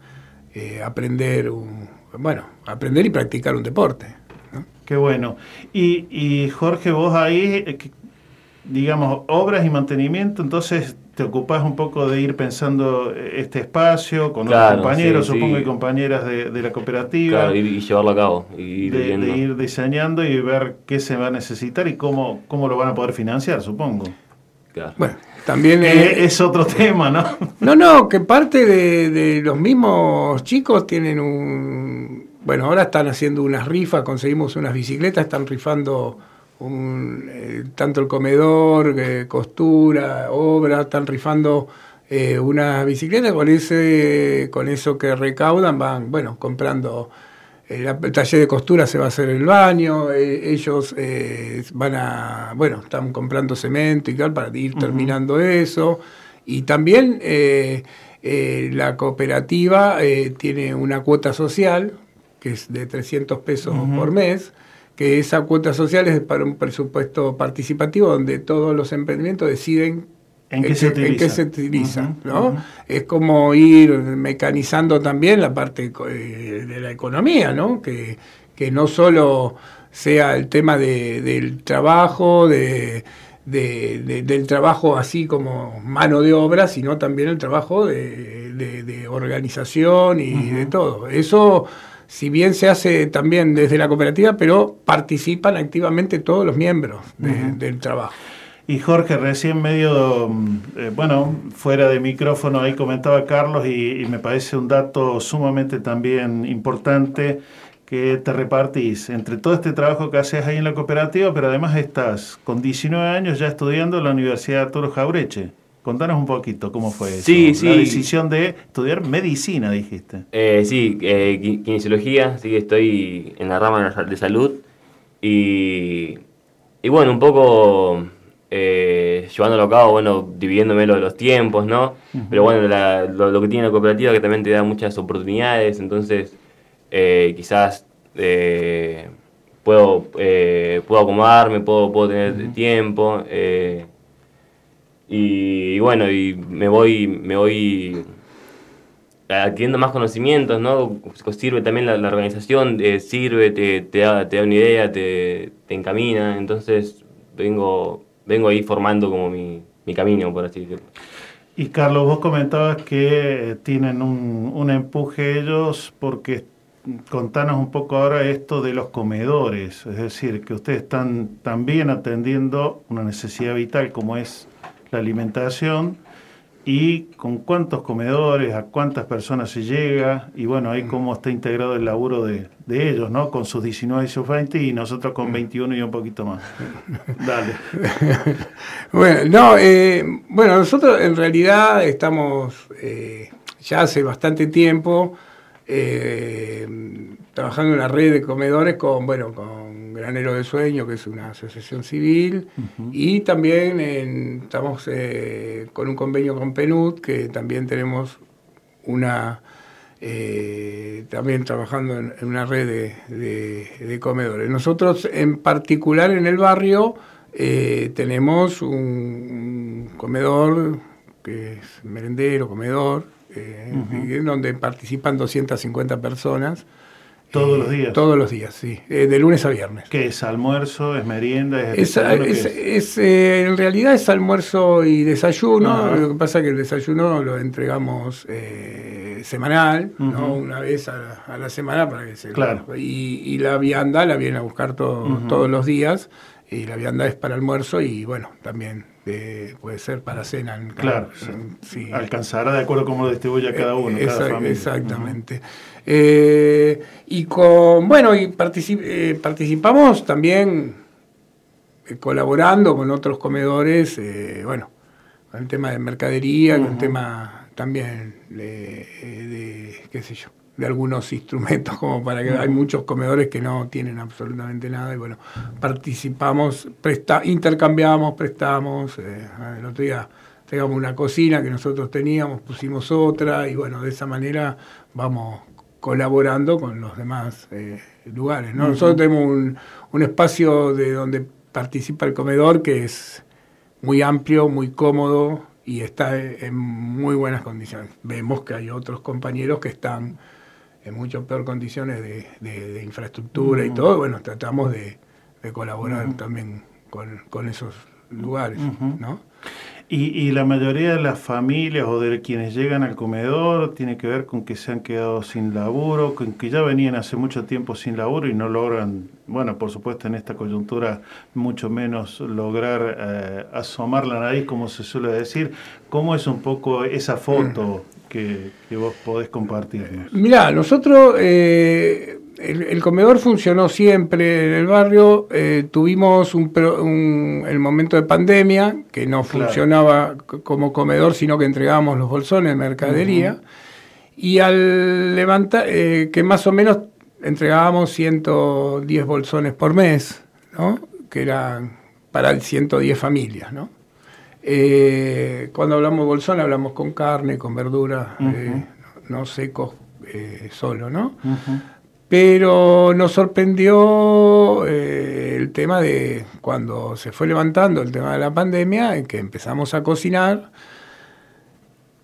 eh, aprender, un, bueno, aprender y practicar un deporte. Qué bueno. Y, y Jorge, vos ahí, digamos, obras y mantenimiento, entonces te ocupas un poco de ir pensando este espacio con claro, otros compañeros, sí, supongo, sí. y compañeras de, de, la cooperativa. Claro, y, y llevarlo a cabo. Y ir de, de, ir diseñando y ver qué se va a necesitar y cómo, cómo lo van a poder financiar, supongo. Claro. Bueno, también eh, es otro tema, ¿no? No, no, que parte de, de los mismos chicos tienen un... Bueno, ahora están haciendo unas rifas, conseguimos unas bicicletas, están rifando un, eh, tanto el comedor, eh, costura, obra, están rifando eh, una bicicleta, con ese con eso que recaudan van, bueno, comprando eh, el taller de costura se va a hacer el baño, eh, ellos van a, bueno, están comprando cemento y tal para ir terminando uh -huh. eso, y también la cooperativa tiene una cuota social que es de 300 pesos por mes, que esa cuota social es para un presupuesto participativo donde todos los emprendimientos deciden ¿En qué se utiliza? en qué se utiliza, ¿no? Es como ir mecanizando también la parte eh, de la economía, ¿no? Que, que no solo sea el tema de, del trabajo, de, de- de- del trabajo así como mano de obra, sino también el trabajo de organización y de todo. Eso, si bien se hace también desde la cooperativa, pero participan activamente todos los miembros de- del trabajo. Y Jorge, recién medio, mm, eh, bueno, fuera de micrófono, ahí comentaba Carlos y, y me parece un dato sumamente también importante que te repartís entre todo este trabajo que haces ahí en la cooperativa, pero además estás con 19 años ya estudiando en la Universidad Arturo Jaureche. Contanos un poquito cómo fue eso. Sí, La decisión de estudiar medicina, dijiste. Eh, sí, eh, kinesiología, sí, estoy en la rama de salud y, y bueno, un poco eh, llevándolo a cabo, bueno, dividiéndome los, los tiempos, ¿no? Pero bueno, la- lo, lo que tiene la cooperativa que también te da muchas oportunidades, entonces eh, quizás eh, puedo, eh, puedo acomodarme, puedo, puedo tener tiempo eh, y, bueno, y me voy, me voy adquiriendo más conocimientos, ¿no? Sirve también la, organización, eh, sirve, te, te, da, te da una idea, te, te encamina, entonces vengo, vengo ahí formando como mi, mi camino, por así decirlo. Y Carlos, vos comentabas que eh, tienen un, un empuje ellos porque contanos un poco ahora esto de los comedores, es decir, que ustedes están también atendiendo una necesidad vital como es la alimentación y con cuántos comedores, a cuántas personas se llega y bueno, ahí cómo está integrado el laburo de, de ellos, ¿no? Con sus 19 y sus 20 y nosotros con 21 y un poquito más. Dale. Bueno, no, eh, bueno, nosotros en realidad estamos eh, ya hace bastante tiempo eh, trabajando en una red de comedores con, bueno, con Granero de Sueño, que es una asociación civil, y también en- estamos eh, con un convenio con PNUD, que también tenemos una eh, también trabajando en, en una red de, de- de comedores. Nosotros en particular en el barrio eh, tenemos un, un comedor que es merendero, comedor, eh, y donde participan 250 personas. Todos Eh, los días. Todos los días, sí, eh, de lunes a viernes. ¿Qué es almuerzo, es merienda, es, Es, es- eh, en realidad es almuerzo y desayuno. Lo que pasa es que el desayuno lo entregamos eh, semanal, ¿no? Una vez a la, a la semana para que se Claro. y, y la vianda la vienen a buscar to- todos los días. Y la vianda es para almuerzo y bueno, también eh, puede ser para cena. en cada- Claro, en- sí. alcanzará de acuerdo a cómo lo distribuye cada uno, cada Exact- familia. Exactamente. Eh, y con, bueno, y eh, participamos también eh, colaborando con otros comedores, bueno, con el tema de mercadería, con el tema también de, de, qué sé yo, de algunos instrumentos, como para que hay muchos comedores que no tienen absolutamente nada, y bueno, participamos, presta, intercambiamos, prestamos, el otro día teníamos una cocina que nosotros teníamos, pusimos otra, y bueno, de esa manera vamos colaborando con los demás eh, lugares. ¿no? Nosotros tenemos un, un espacio de donde participa el comedor que es muy amplio, muy cómodo y está en muy buenas condiciones. Vemos que hay otros compañeros que están en mucho peor condiciones de, de- de infraestructura y todo. Bueno, tratamos de, de colaborar también con, con esos lugares. ¿no? Y, y la mayoría de las familias o de quienes llegan al comedor tiene que ver con que se han quedado sin laburo, con que ya venían hace mucho tiempo sin laburo y no logran, bueno, por supuesto en esta coyuntura mucho menos lograr eh, asomar la nariz, como se suele decir. ¿Cómo es un poco esa foto que, que vos podés compartirnos? Mirá, nosotros, eh, el, el comedor funcionó siempre en el barrio, eh, tuvimos un, un- el momento de pandemia, que no Claro. funcionaba como comedor, sino que entregábamos los bolsones de mercadería, y al levantar, eh, que más o menos entregábamos 110 bolsones por mes, ¿no? que eran para 110 familias, ¿no? Eh, cuando hablamos de bolsón hablamos con carne, con verdura, Ujú. eh, no secos solo, ¿no? Ujú. Pero nos sorprendió eh, el tema de cuando se fue levantando el tema de la pandemia, en que empezamos a cocinar,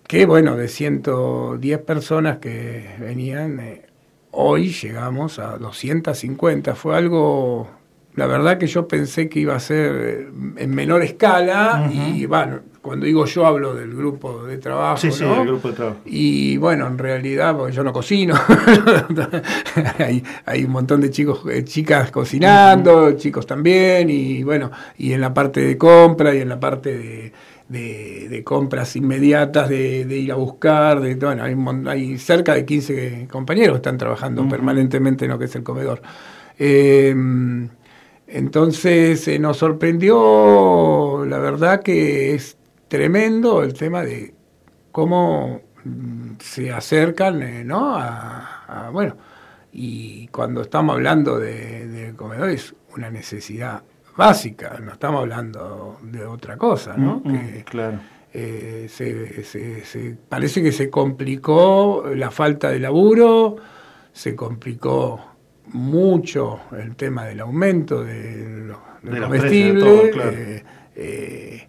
que bueno, de 110 personas que venían, eh, hoy llegamos a 250. Fue algo, la verdad que yo pensé que iba a ser eh, en menor escala y bueno, cuando digo yo hablo del grupo de trabajo. Sí, sí, ¿no? el grupo de trabajo. Y bueno, en realidad, porque yo no cocino, hay, hay un montón de chicos, eh, chicas cocinando, chicos también, y bueno, y en la parte de compra y en la parte de, de- de compras inmediatas, de, de ir a buscar, de, bueno, hay, hay cerca de 15 compañeros que están trabajando permanentemente en lo que es el comedor. Eh, entonces eh, nos sorprendió, la verdad que es tremendo el tema de cómo mm, se acercan, eh, ¿no? A, a- bueno, y cuando estamos hablando de, de comedor es una necesidad básica, no estamos hablando de otra cosa, ¿no? Mm, mm, Que, claro. eh, se, se- se- parece que se complicó la falta de laburo, se complicó mucho el tema del aumento de los, De del los comestible. precios de todo, claro. eh, eh,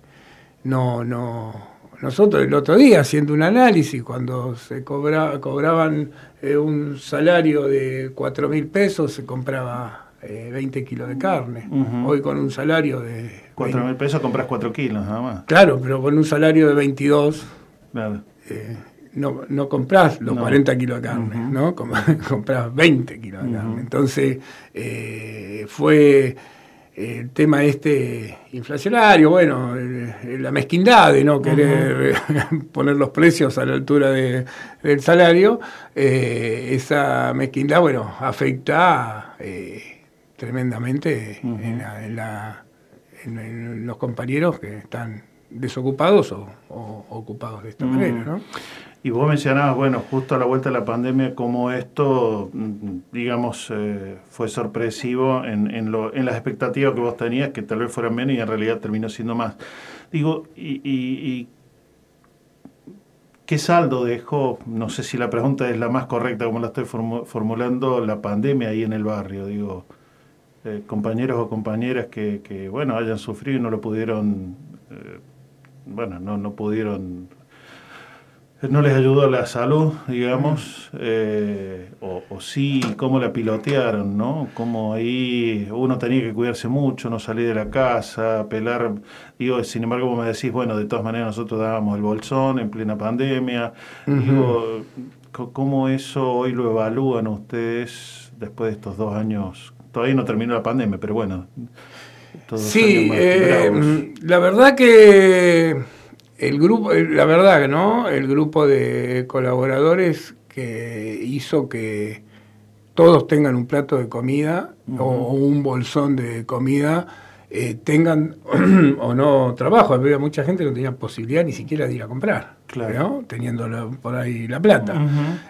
no, no. Nosotros el otro día haciendo un análisis, cuando se cobra, cobraban eh, un salario de cuatro mil pesos, se compraba eh, 20 kilos de carne. Hoy con un salario de Cuatro mil pesos compras cuatro kilos nada más. Claro, pero con un salario de 22 Claro. eh, no, no compras los No. 40 kilos de carne. ¿no? Com- compras 20 kilos de carne. Entonces, eh, fue el tema este inflacionario, bueno, la mezquindad de no querer poner los precios a la altura de- del salario, eh, esa mezquindad, bueno, afecta eh, tremendamente en, la- en la- en- en los compañeros que están desocupados o, o ocupados de esta manera, ¿no? Y vos mencionabas, bueno, justo a la vuelta de la pandemia, cómo esto, mm, digamos, eh, fue sorpresivo en, las expectativas que vos tenías, que tal vez fueran menos y en realidad terminó siendo más. Digo, y, qué saldo dejó? No sé si la pregunta es la más correcta como la estoy formu- formulando, la pandemia ahí en el barrio. Digo, eh, compañeros o compañeras que, bueno, hayan sufrido y no lo pudieron, eh, bueno, no, no pudieron no les ayudó la salud, digamos, eh, o, o sí, cómo la pilotearon, ¿no? Cómo ahí uno tenía que cuidarse mucho, no salir de la casa, pelar, digo, sin embargo vos me decís, bueno, de todas maneras nosotros dábamos el bolsón en plena pandemia, digo, ¿cómo eso hoy lo evalúan ustedes después de estos dos años? Todavía no terminó la pandemia, pero bueno. Sí, eh, bravos. la verdad que el grupo, eh, la verdad, ¿no? El grupo de colaboradores que hizo que todos tengan un plato de comida o un bolsón de comida, eh, tengan o no trabajo. Había mucha gente que no tenía posibilidad ni siquiera de ir a comprar, ¿no? Teniendo la- por ahí la plata.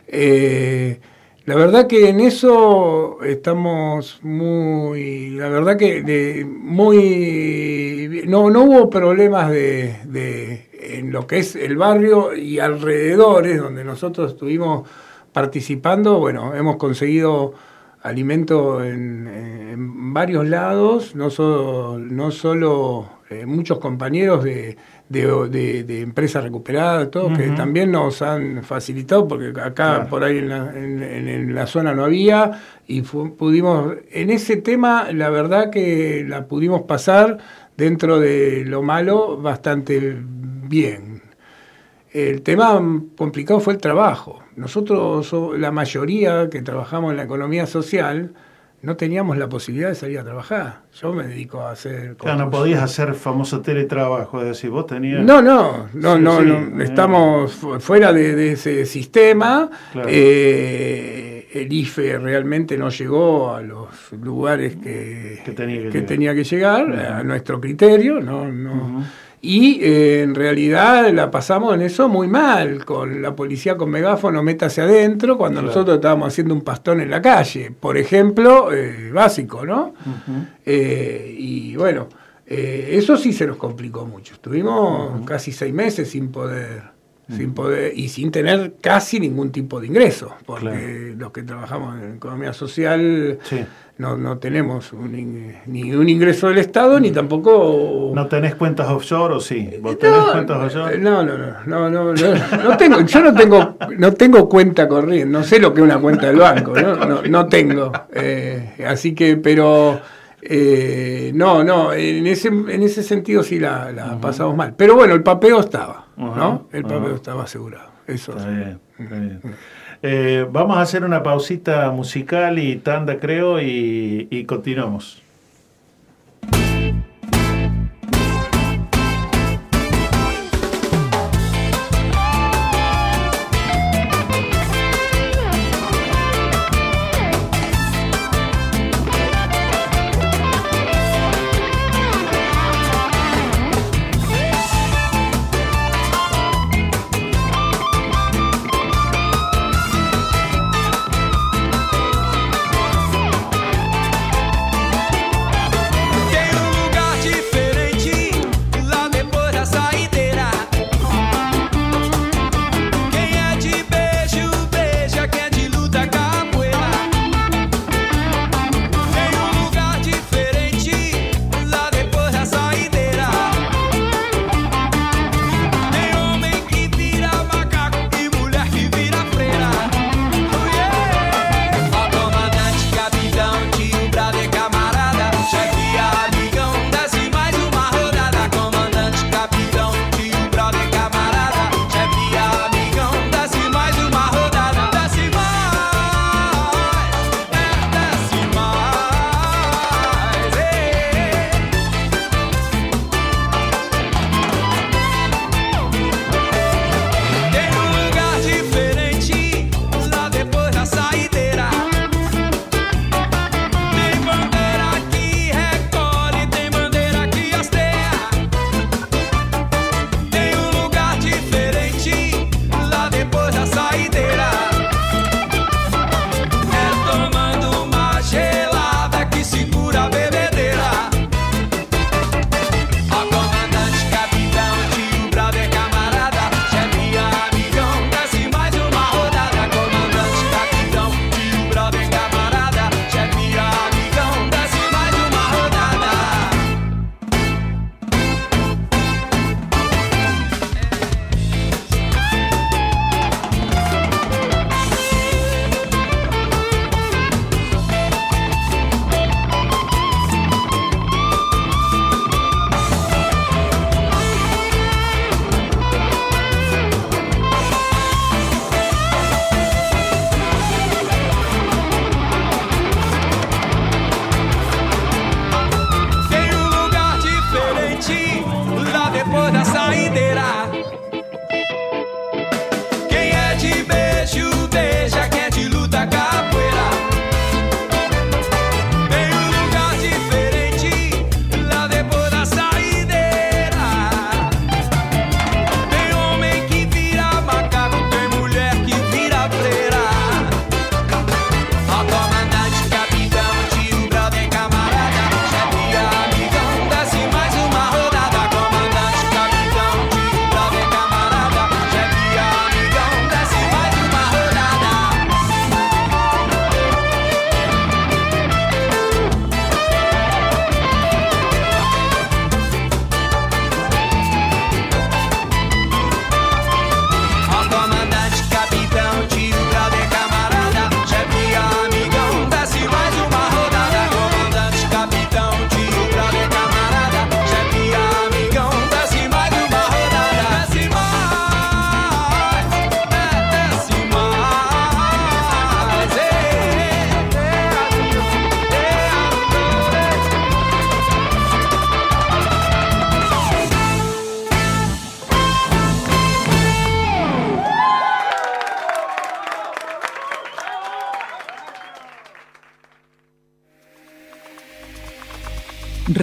Eh, la verdad que en eso estamos muy, la verdad que de- muy, no, no hubo problemas de, de- en lo que es el barrio y alrededores donde nosotros estuvimos participando, bueno, hemos conseguido alimento en, en varios lados, no solo, no solo eh, muchos compañeros de, de, de- de empresas recuperadas, todo, que también nos han facilitado, porque acá por ahí en la, en- en- en la zona no había, y fu- pudimos, en ese tema, la verdad que la pudimos pasar dentro de lo malo bastante bien. El tema complicado fue el trabajo. Nosotros, so- la mayoría que trabajamos en la economía social, no teníamos la posibilidad de salir a trabajar. Yo me dedico a hacer... Claro, no podías hacer famoso teletrabajo, es decir, vos tenías... No, no, no, Sí, no, sí, no, eh, estamos fu- fuera de, de ese sistema. Claro. Eh, el IFE realmente no llegó a los lugares que, Que tenía que que llegar. tenía que llegar, Ujú. a nuestro criterio, no, no. Y eh, en realidad la pasamos en eso muy mal, con la policía con megáfono, métase adentro, cuando Claro. nosotros estábamos haciendo un pastón en la calle, por ejemplo, eh, básico, ¿no? Eh, y bueno, eh, eso sí se nos complicó mucho. Estuvimos casi seis meses sin poder sin poder y sin tener casi ningún tipo de ingreso, porque los que trabajamos en economía social no, no tenemos un ni un ingreso del Estado ni tampoco ¿No tenés cuentas offshore o sí? ¿Vos tenés no, cuentas offshore? no, no, no, no, no, no, no tengo, yo no tengo, no tengo cuenta corriente, no sé lo que es una cuenta del banco, no, no, no tengo, eh, así que, pero eh, no, no, en ese, en ese sentido sí la, la pasamos mal, pero bueno, el papeo estaba, Ajá, ¿no? El ajá. papeo estaba asegurado, eso. Está bien, está bien. Eh, vamos a hacer una pausita musical y tanda, creo, y, y continuamos.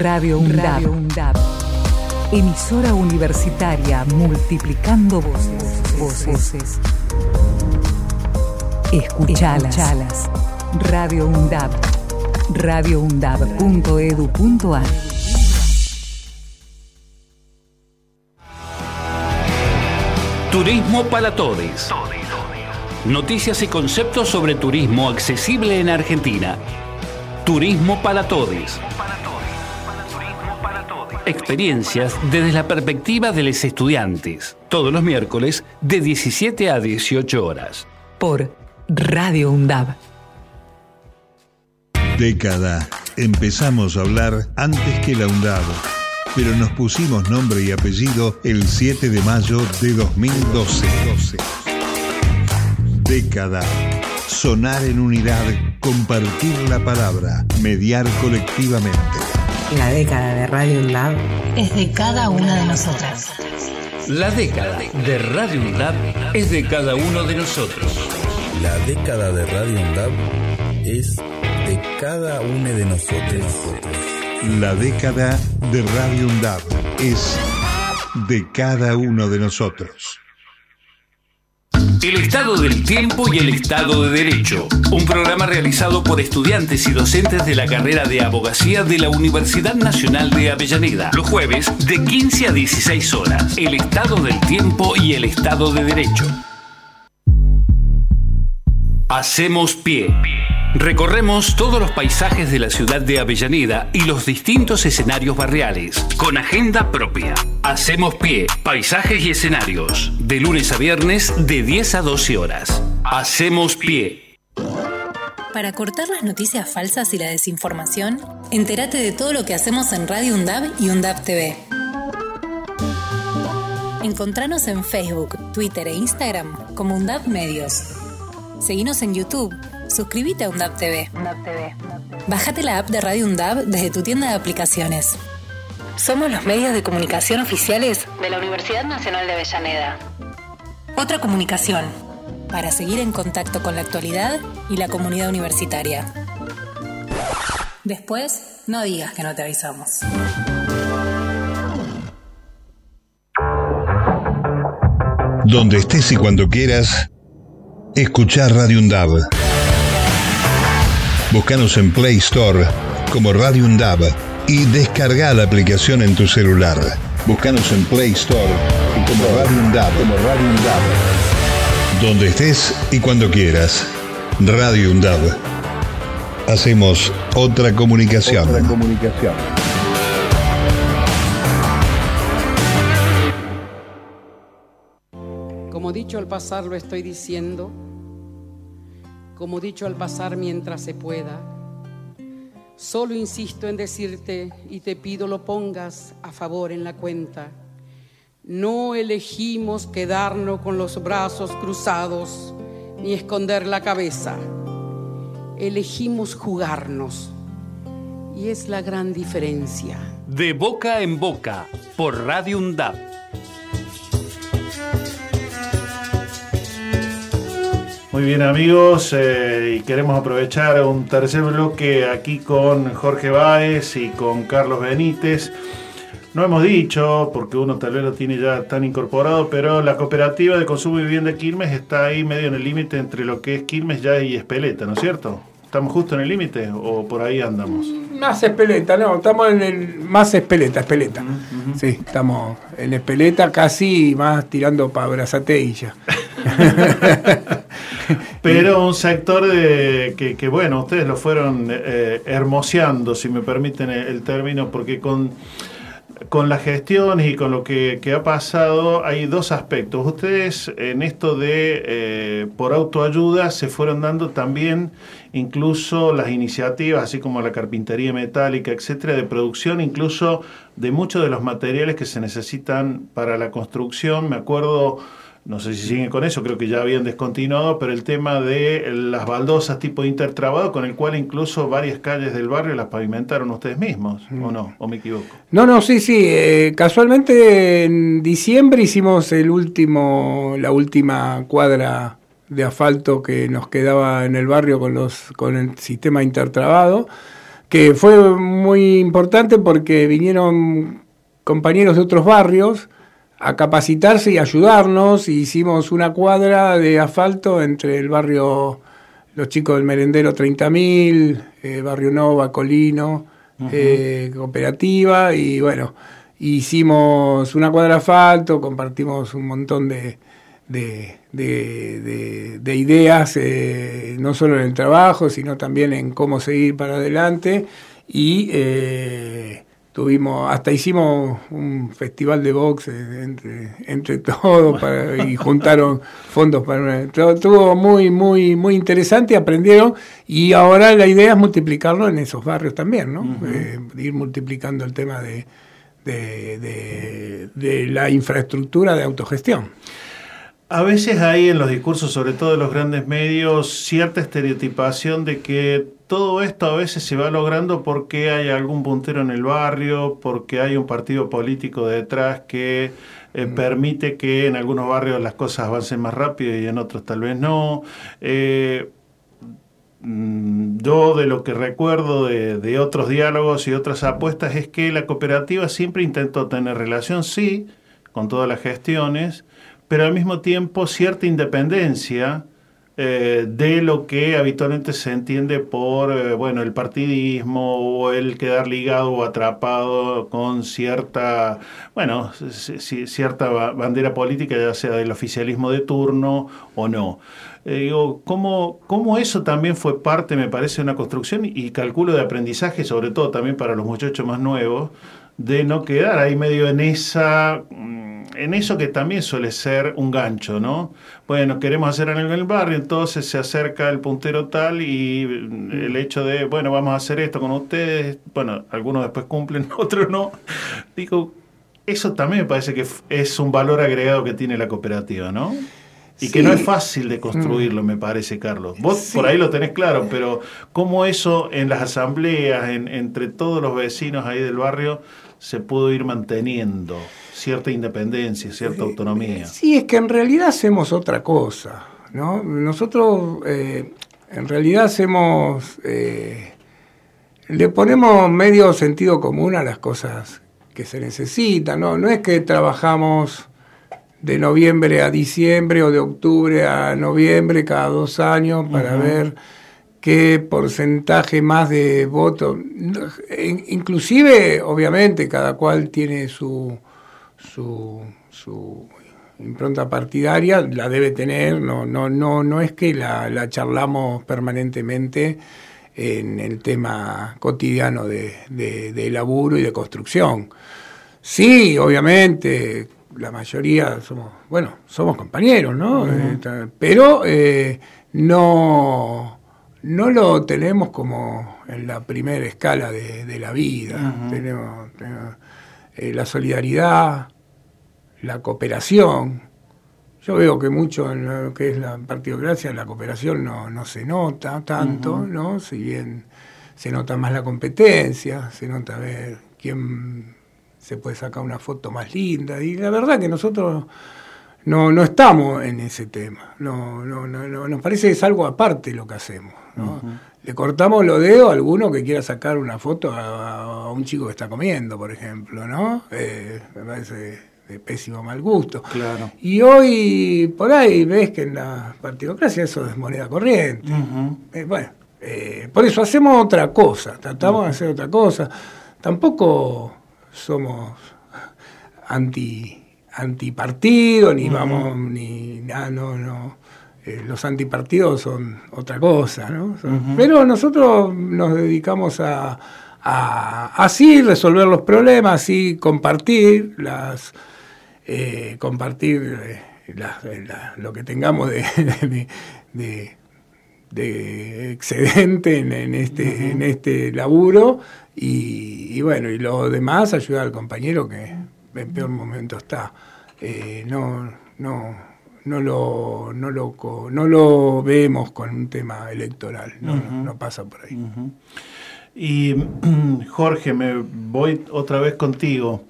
Radio UNDAB. Emisora universitaria multiplicando voces. Voces. Escuchalas. Escuchalas. Radio UNDAB. radioundab.edu.ar Turismo para Todes. Noticias y conceptos sobre turismo accesible en Argentina. Turismo para Todes. Experiencias desde la perspectiva de los estudiantes. Todos los miércoles de 17 a 18 horas. Por Radio UNDAB. Década. Empezamos a hablar antes que la UNDAB, pero nos pusimos nombre y apellido el 7 de mayo de 2012. Década. Sonar en unidad, compartir la palabra, mediar colectivamente. La década de Radio UNDAB Es de cada una de nosotras. La década de Radio UNDAB es de cada uno de nosotros. La década de Radio UNDAB es de cada uno de nosotros. La década de Radio UNDAB es de cada uno de nosotros. El Estado del Tiempo y el Estado de Derecho. Un programa realizado por estudiantes y docentes de la carrera de abogacía de la Universidad Nacional de Avellaneda. Los jueves de 15 a 16 horas. El Estado del Tiempo y el Estado de Derecho. Hacemos pie. Recorremos todos los paisajes de la ciudad de Avellaneda y los distintos escenarios barriales, con agenda propia. Hacemos pie, paisajes y escenarios, de lunes a viernes de 10 a 12 horas. Hacemos pie. Para cortar las noticias falsas y la desinformación, entérate de todo lo que hacemos en Radio UNDAB y UNDAB TV. Encontranos en Facebook, Twitter e Instagram como UNDAB Medios. Seguinos en YouTube. Suscríbete a UNDAB TV. Bájate la app de Radio UNDAB desde tu tienda de aplicaciones. Somos los medios de comunicación oficiales de la Universidad Nacional de Avellaneda. Otra comunicación para seguir en contacto con la actualidad y la comunidad universitaria. Después, no digas que no te avisamos. Donde estés y cuando quieras, escuchar Radio UNDAB. Búscanos en Play Store como Radio UNDAB y descarga la aplicación en tu celular. Búscanos en Play Store como Radio UNDAB. Como Radio UNDAB. Donde estés y cuando quieras. Radio UNDAB. Hacemos otra comunicación. Otra comunicación. Como dicho al pasar lo estoy diciendo, como dicho al pasar mientras se pueda. Solo insisto en decirte y te pido lo pongas a favor en la cuenta. No elegimos quedarnos con los brazos cruzados ni esconder la cabeza. Elegimos jugarnos. Y es la gran diferencia. De boca en boca, por Radio UNDAB. Muy bien amigos, eh, y queremos aprovechar un tercer bloque aquí con Jorge Báez y con Carlos Benítez. No hemos dicho, porque uno tal vez lo tiene ya tan incorporado, pero la cooperativa de consumo y vivienda de Quilmes está ahí medio en el límite entre lo que es Quilmes ya y Espeleta, ¿no es cierto? ¿Estamos justo en el límite o por ahí andamos? Más espeleta, no, estamos en el más espeleta, espeleta. Sí, estamos en espeleta casi más tirando para Brazatella. Pero un sector de, que, bueno, ustedes lo fueron eh, hermoseando, si me permiten el, término, porque con, con las gestiones y con lo que, que, ha pasado hay dos aspectos. Ustedes en esto de eh, por autoayuda se fueron dando también incluso las iniciativas, así como la carpintería metálica, etcétera, de producción, incluso de muchos de los materiales que se necesitan para la construcción. Me acuerdo no sé si siguen con eso, creo que ya habían descontinuado, pero el tema de las baldosas tipo intertrabado, con el cual incluso varias calles del barrio las pavimentaron ustedes mismos, mm. ¿o no? ¿O me equivoco? No, no, sí, sí. Eh, casualmente en diciembre hicimos el último, la última cuadra de asfalto que nos quedaba en el barrio con, los, con el sistema intertrabado, que fue muy importante porque vinieron compañeros de otros barrios, a capacitarse y ayudarnos. hicimos una cuadra de asfalto entre el barrio, los chicos del merendero 30.000, eh, Barrio Nova, Colino, uh -huh. eh, Cooperativa, y bueno, hicimos una cuadra de asfalto, compartimos un montón de, de, de- de- de ideas, eh, no solo en el trabajo, sino también en cómo seguir para adelante. Y eh, tuvimos, hasta hicimos un festival de box entre, entre todos para- y juntaron fondos para una- Estuvo muy, muy, muy interesante, aprendieron y ahora la idea es multiplicarlo en esos barrios también, ¿no? Eh, ir multiplicando el tema de, de, de- de la infraestructura de autogestión. A veces hay en los discursos, sobre todo de los grandes medios, cierta estereotipación de que todo esto a veces se va logrando porque hay algún puntero en el barrio, porque hay un partido político detrás que eh, permite que en algunos barrios las cosas avancen más rápido y en otros tal vez no. Eh, Mm, Yo de lo que recuerdo de, de otros diálogos y otras apuestas es que la cooperativa siempre intentó tener relación, sí, con todas las gestiones, pero al mismo tiempo cierta independencia eh, de lo que habitualmente se entiende por eh, bueno el partidismo o el quedar ligado o atrapado con cierta bueno cierta ba- bandera política ya sea del oficialismo de turno o no. Eh, digo cómo cómo eso también fue parte me parece de una construcción y calculo de aprendizaje sobre todo también para los muchachos más nuevos de no quedar ahí medio en esa mm, en eso que también suele ser un gancho, ¿no? Bueno, queremos hacer algo en el barrio, entonces se acerca el puntero tal y mm, el hecho de, bueno, vamos a hacer esto con ustedes, bueno, algunos después cumplen, otros no. Digo, eso también me parece que es un valor agregado que tiene la cooperativa, ¿no? Y que no es fácil de construirlo, me parece, Carlos. Vos por ahí lo tenés claro, pero cómo eso en las asambleas, en- entre todos los vecinos ahí del barrio, se pudo ir manteniendo cierta independencia, cierta autonomía. Sí, es que en realidad hacemos otra cosa, ¿no? Nosotros eh, en realidad hacemos, eh, le ponemos medio sentido común a las cosas que se necesitan, ¿no? No es que trabajamos de noviembre a diciembre o de octubre a noviembre cada dos años para ver qué porcentaje más de votos. Inclusive, obviamente, cada cual tiene su, su, su impronta partidaria, la debe tener, no, no, no, no es que la, la charlamos permanentemente en el tema cotidiano de, de, de laburo y de construcción. Sí, obviamente, la mayoría somos, bueno, somos compañeros, ¿no? Pero eh, no, no lo tenemos como en la primera escala de, de la vida. Tenemos, tenemos, eh, la solidaridad, la cooperación. Yo veo que mucho en lo que es la partidocracia, la cooperación no, no se nota tanto. ¿no? Si bien se nota más la competencia, se nota ver quién se puede sacar una foto más linda. Y la verdad que nosotros no, no estamos en ese tema. No, no, no, no, nos parece que es algo aparte lo que hacemos. ¿no? Le cortamos los dedos a alguno que quiera sacar una foto a, a un chico que está comiendo, por ejemplo, ¿no? Eh, me parece de pésimo mal gusto. Claro. Y hoy por ahí ves que en la partidocracia eso es moneda corriente. Eh, bueno, eh, por eso hacemos otra cosa, tratamos de hacer otra cosa. Tampoco somos anti antipartido, ni vamos, ni nada, no, no. Eh, los antipartidos son otra cosa, ¿no? Son-. Pero nosotros nos dedicamos a, a así resolver los problemas, así compartir las eh, compartir eh, la- la- lo que tengamos de, de- de- de excedente en, en este, en este laburo y, y bueno, y lo demás ayudar al compañero que en peor momento está. Eh, no, no, no lo, no lo, no lo vemos con un tema electoral, no, pasa por ahí. Y Jorge, me voy otra vez contigo.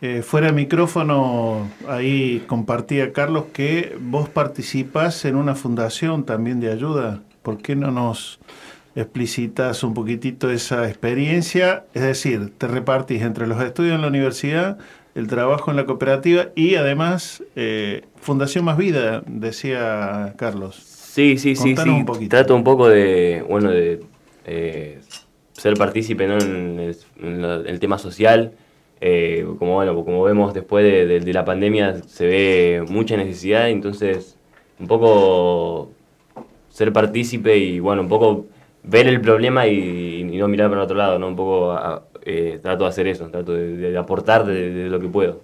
Eh, fuera de micrófono, ahí compartía Carlos que vos participás en una fundación también de ayuda. ¿Por qué no nos explicitas un poquitito esa experiencia? Es decir, te repartís entre los estudios en la universidad, el trabajo en la cooperativa y además eh, Fundación Más Vida, decía Carlos. Sí, sí, sí, Contanos sí. un poquito. Trato un poco de, bueno, de eh, ser partícipe ¿no? en, el, en la- el tema social. eh, como bueno, como vemos después de, de- de la pandemia se ve mucha necesidad, entonces un poco ser partícipe y bueno, un poco ver el problema y, y no mirar para otro lado, ¿no? Un poco a- eh, trato de hacer eso, trato de, de aportar de, de lo que puedo.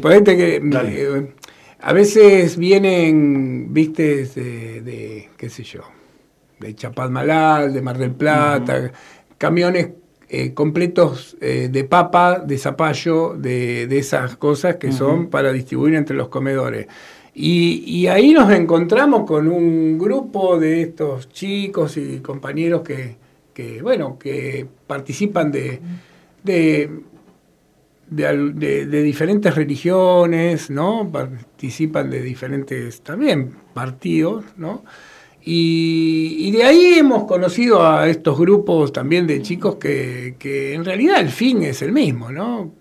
Ponete que eh, a veces vienen, viste, de, de, qué sé yo, de Chapadmalal, de Mar del Plata, camiones eh, completos eh, de papa, de zapallo, de, de esas cosas que son para distribuir entre los comedores. Y, ahí nos encontramos con un grupo de estos chicos y compañeros que, bueno, que participan de, de, diferentes religiones, ¿no? Participan de diferentes también partidos, ¿no? Y, y de ahí hemos conocido a estos grupos también de chicos que, que en realidad el fin es el mismo, ¿no?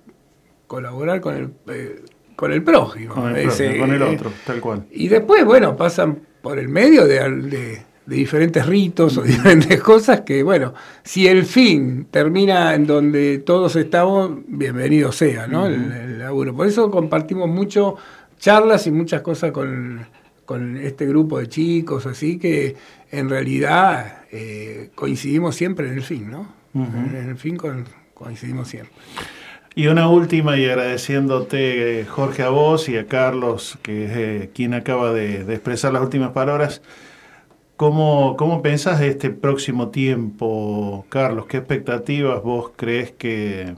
Colaborar con el, eh, con el prójimo. Con el, Ese, propio, con el eh, otro, tal cual. y después, bueno, pasan por el medio de, de- de diferentes ritos o diferentes cosas que, bueno, si el fin termina en donde todos estamos, bienvenido sea, ¿no? el, el laburo. Por eso compartimos mucho charlas y muchas cosas con, con este grupo de chicos, así que en realidad eh, coincidimos siempre en el fin, ¿no? En el fin con- coincidimos siempre. Y una última, y agradeciéndote, eh, Jorge, a vos y a Carlos, que es eh, quien acaba de, expresar las últimas palabras. ¿Cómo, ¿Cómo pensás de este próximo tiempo, Carlos? ¿Qué expectativas vos crees que,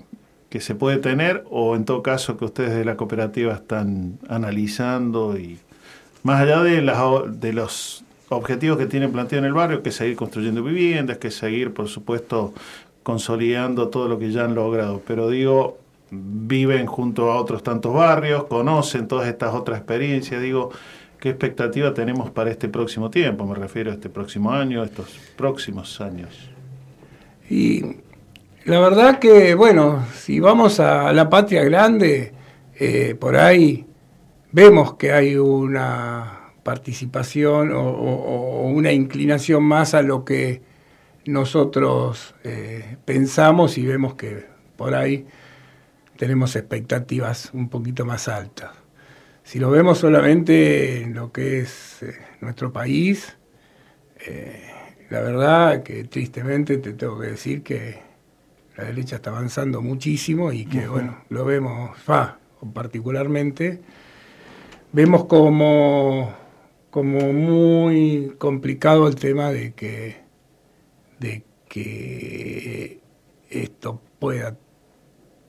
que se puede tener? O en todo caso, que ustedes de la cooperativa están analizando y más allá de, las, de los objetivos que tienen planteado en el barrio, que es seguir construyendo viviendas, que seguir, por supuesto, consolidando todo lo que ya han logrado. Pero digo, viven junto a otros tantos barrios, conocen todas estas otras experiencias, digo, ¿qué expectativa tenemos para este próximo tiempo? Me refiero a este próximo año, a estos próximos años. Y la verdad que, bueno, si vamos a la patria grande, eh, por ahí vemos que hay una participación o, una inclinación más a lo que nosotros eh, pensamos y vemos que por ahí tenemos expectativas un poquito más altas. Si lo vemos solamente en lo que es eh, nuestro país, eh, la verdad que tristemente te tengo que decir que la derecha está avanzando muchísimo y que, bueno, lo vemos, fa, particularmente, vemos como, como muy complicado el tema de que, de que esto pueda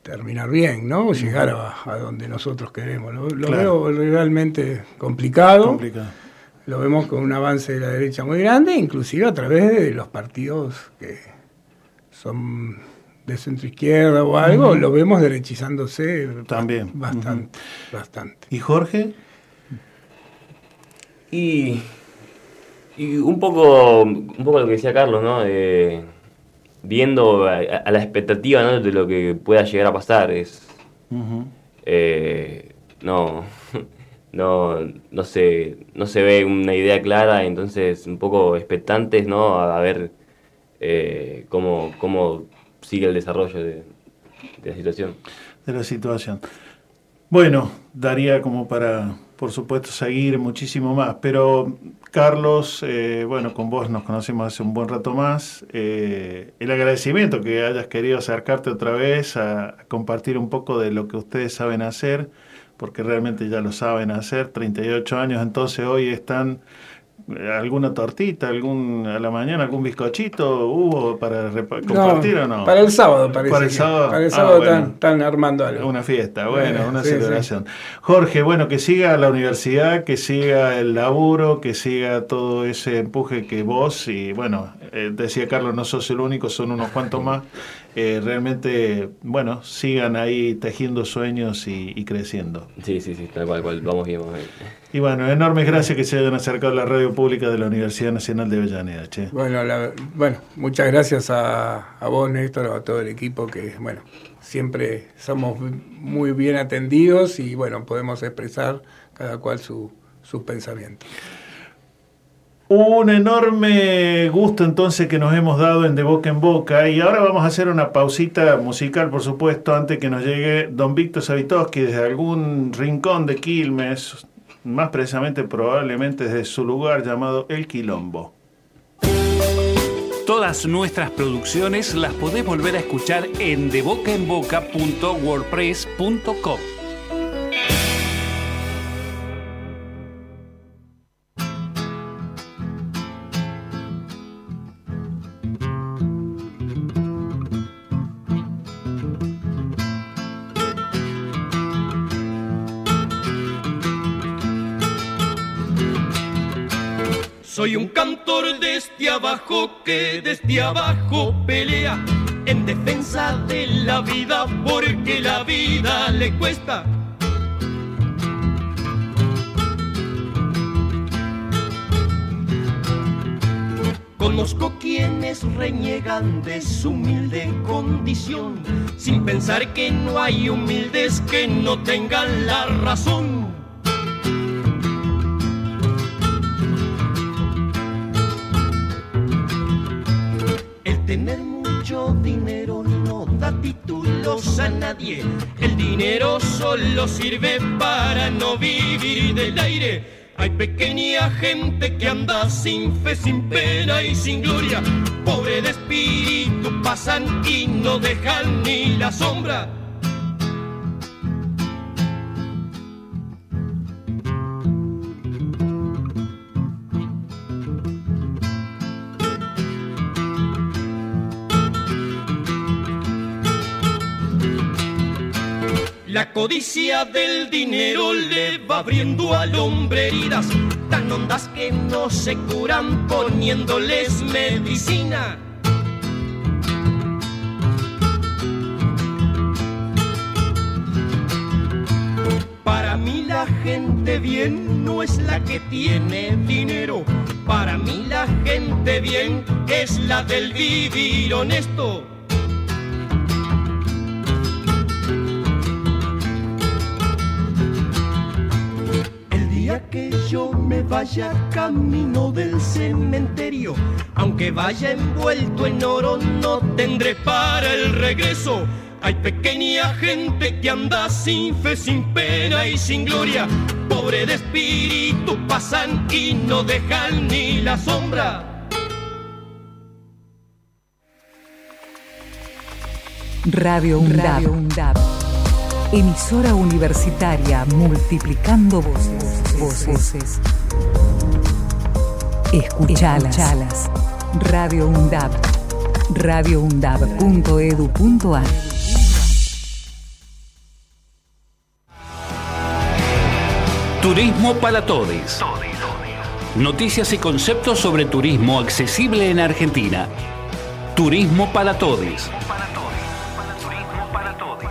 terminar bien, ¿no? Llegar a, a donde nosotros queremos. Lo, lo Claro. veo realmente complicado. Complicado. Lo vemos con un avance de la derecha muy grande, inclusive a través de los partidos que son de centro izquierda o algo, lo vemos derechizándose También. bastante, bastante. ¿Y Jorge? Y, y un poco un poco lo que decía Carlos, ¿no? Eh, viendo a, a la expectativa ¿no? de lo que pueda llegar a pasar. Es, eh, no, no, no, se, no se ve una idea clara, entonces un poco expectantes ¿no? a, a ver eh, cómo, cómo sigue el desarrollo de, de la situación. de la situación. Bueno, daría como para, por supuesto, seguir muchísimo más, pero Carlos, eh, bueno, con vos nos conocemos hace un buen rato más. Eh, el agradecimiento que hayas querido acercarte otra vez a, compartir un poco de lo que ustedes saben hacer, porque realmente ya lo saben hacer. 38 años, entonces hoy están alguna tortita, algún a la mañana algún bizcochito hubo para compartir o no? Para el sábado, parece. Para el sábado. Para el Ah, sábado bueno. están, armando algo. Una fiesta, bueno, Eh, una sí, sí. celebración. Jorge, bueno, que siga la universidad, que siga el laburo, que siga todo ese empuje que vos y, bueno, eh, decía Carlos, no sos el único, son unos cuantos más. Eh, realmente, bueno, sigan ahí tejiendo sueños y, y creciendo. Sí, sí, sí, tal cual, cual. Vamos bien, vamos bien. Y bueno, enormes gracias que se hayan acercado a la radio pública de la Universidad Nacional de Avellaneda, che. Bueno, la- bueno, muchas gracias a, a vos, Néstor, a todo el equipo que, bueno, siempre somos muy bien atendidos y, bueno, podemos expresar cada cual su, sus pensamientos. Un enorme gusto entonces que nos hemos dado en De Boca en Boca y ahora vamos a hacer una pausita musical, por supuesto, antes que nos llegue don Víctor Savitoski desde algún rincón de Quilmes, más precisamente probablemente desde su lugar llamado El Quilombo. Todas nuestras producciones las podés volver a escuchar en debocaenboca.wordpress.com. Soy un cantor desde abajo que desde abajo pelea en defensa de la vida porque la vida le cuesta. Conozco quienes reniegan de su humilde condición, sin pensar que no hay humildes que no tengan la razón. Tener mucho dinero no da títulos a nadie. El dinero solo sirve para no vivir del aire. Hay pequeña gente que anda sin fe, sin pena y sin gloria. Pobre de espíritu pasan y no dejan ni la sombra. La codicia del dinero le va abriendo al hombre heridas tan hondas que no se curan poniéndoles medicina. Para mí la gente bien no es la que tiene dinero. Para mí la gente bien es la del vivir honesto. Que yo me vaya camino del cementerio, aunque vaya envuelto en oro, no tendré para el regreso. Hay pequeña gente que anda sin fe, sin pena y sin gloria. Pobre de espíritu pasan y no dejan ni la sombra. Radio UNDAB. Radio. Emisora universitaria multiplicando voces. Voces. Escuchalas. Escuchalas. Radio UNDAB. radioundab.edu.ar Turismo para Todes. Noticias y conceptos sobre turismo accesible en Argentina. Turismo para Todes.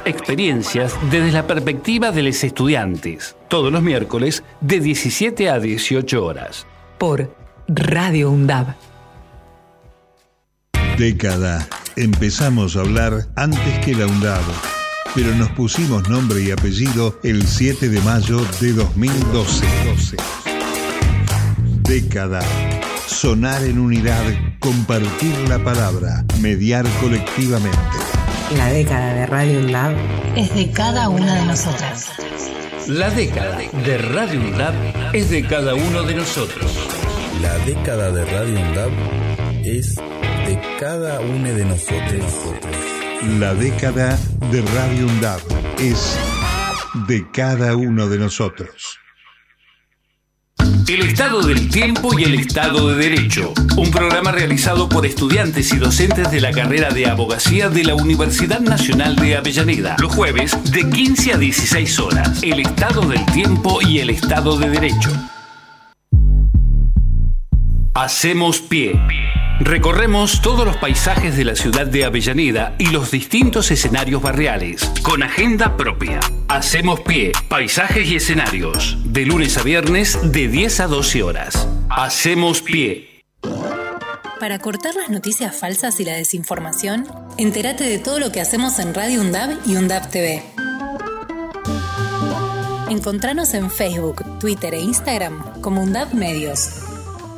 Experiencias desde la perspectiva de los estudiantes. Todos los miércoles de 17 a 18 horas. Por Radio UNDAB. Década. Empezamos a hablar antes que la UNDAB, pero nos pusimos nombre y apellido el 7 de mayo de 2012. Década. Sonar en unidad, compartir la palabra, mediar colectivamente. La década de Radio UNDAB Es de cada una de nosotras. La década de Radio UNDAB es de cada uno de nosotros. La década de Radio UNDAB es de cada uno de nosotros. La década de Radio UNDAB es de cada uno de nosotros. El Estado del Tiempo y el Estado de Derecho. Un programa realizado por estudiantes y docentes de la carrera de abogacía de la Universidad Nacional de Avellaneda. Los jueves de 15 a 16 horas. El Estado del Tiempo y el Estado de Derecho. Hacemos pie. Recorremos todos los paisajes de la ciudad de Avellaneda y los distintos escenarios barriales, con agenda propia. Hacemos pie, paisajes y escenarios, de lunes a viernes de 10 a 12 horas. Hacemos pie. Para cortar las noticias falsas y la desinformación, entérate de todo lo que hacemos en Radio UNDAB y UNDAB TV. Encontranos en Facebook, Twitter e Instagram como UNDAB Medios.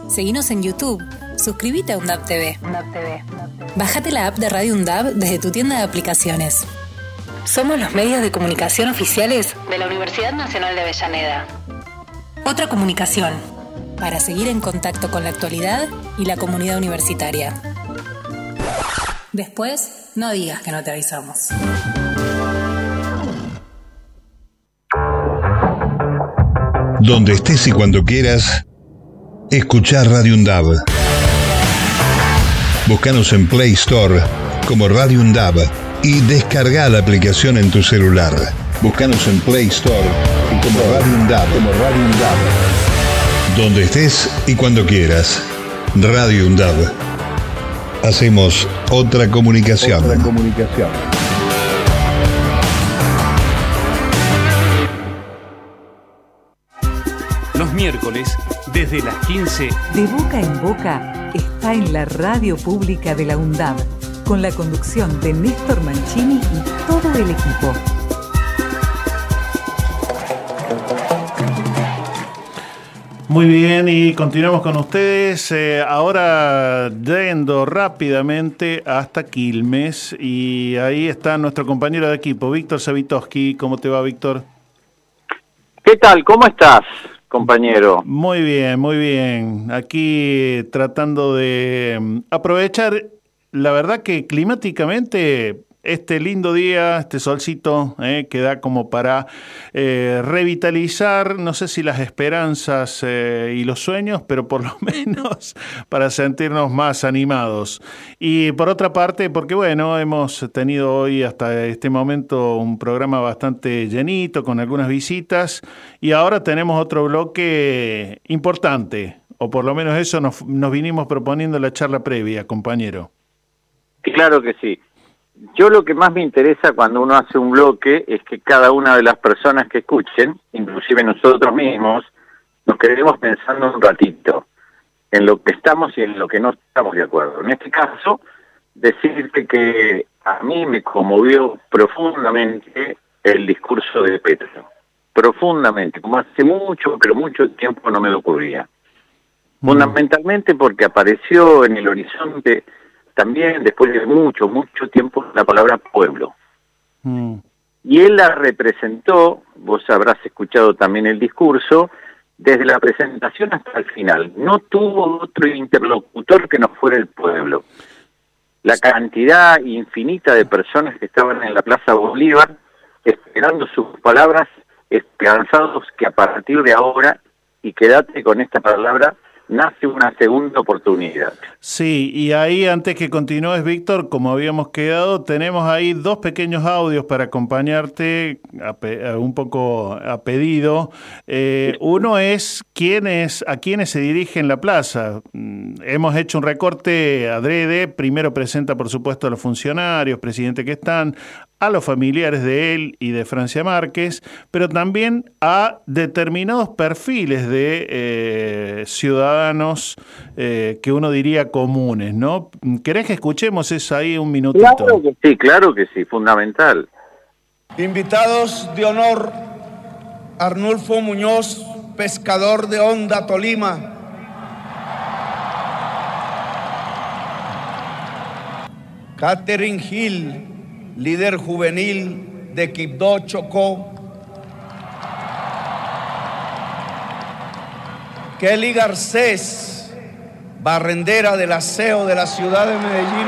Seguinos en YouTube. Suscríbete a UNDAB TV. Bájate la app de Radio UNDAB desde tu tienda de aplicaciones. Somos los medios de comunicación oficiales de la Universidad Nacional de Avellaneda. Otra comunicación, para seguir en contacto con la actualidad y la comunidad universitaria. Después, no digas que no te avisamos. Donde estés y cuando quieras, escuchar Radio Undab. Búscanos en Play Store como Radio Undab y descarga la aplicación en tu celular. Búscanos en Play Store como Radio Undab. Como Radio Undab. Donde estés y cuando quieras. Radio Undab. Hacemos otra comunicación. Otra comunicación. Los miércoles, desde las 15, De boca en boca está en la radio pública de la UNDAB, con la conducción de Néstor Mancini y todo el equipo. Muy bien, y continuamos con ustedes. eh, ahora yendo rápidamente hasta Quilmes. Y ahí está nuestro compañero de equipo, Víctor Savitoski. ¿Cómo te va, Víctor? ¿Qué tal? ¿Cómo estás, compañero? Muy bien, muy bien. Aquí tratando de mm, aprovechar, la verdad que climáticamente este lindo día, este solcito, eh, que da como para eh, revitalizar, no sé si las esperanzas eh, y los sueños, pero por lo menos para sentirnos más animados. Y por otra parte, porque bueno, hemos tenido hoy hasta este momento un programa bastante llenito, con algunas visitas, y ahora tenemos otro bloque importante, o por lo menos eso nos, nos vinimos proponiendo en la charla previa, compañero. Claro que sí. Yo lo que más me interesa cuando uno hace un bloque es que cada una de las personas que escuchen, inclusive nosotros mismos, nos quedemos pensando un ratito en lo que estamos y en lo que no estamos de acuerdo. En este caso, decirte que a mí me conmovió profundamente el discurso de Petro. Profundamente, como hace mucho, pero mucho tiempo no me lo ocurría. Fundamentalmente porque apareció en el horizonte también después de mucho, mucho tiempo la palabra pueblo. Y él la representó, vos habrás escuchado también el discurso, desde la presentación hasta el final. No tuvo otro interlocutor que no fuera el pueblo. La cantidad infinita de personas que estaban en la Plaza Bolívar esperando sus palabras, esperanzados que a partir de ahora, y quédate con esta palabra, nace una segunda oportunidad. Sí, y ahí antes que continúes, Víctor, como habíamos quedado, tenemos ahí dos pequeños audios para acompañarte a pe- a un poco a pedido. Eh, uno es quiénes, a quiénes se dirige en la plaza. Mm, Hemos hecho un recorte adrede, primero presenta por supuesto a los funcionarios, presidente que están, a los familiares de él y de Francia Márquez, pero también a determinados perfiles de eh, ciudadanos eh, que uno diría comunes, ¿no? ¿Querés que escuchemos eso ahí un minutito? Claro que sí, claro que sí, fundamental. Invitados de honor, Arnulfo Muñoz, pescador de Honda, Tolima. Catherine Hill, líder juvenil de Quibdó, Chocó. Kelly Garcés, barrendera del aseo de la ciudad de Medellín.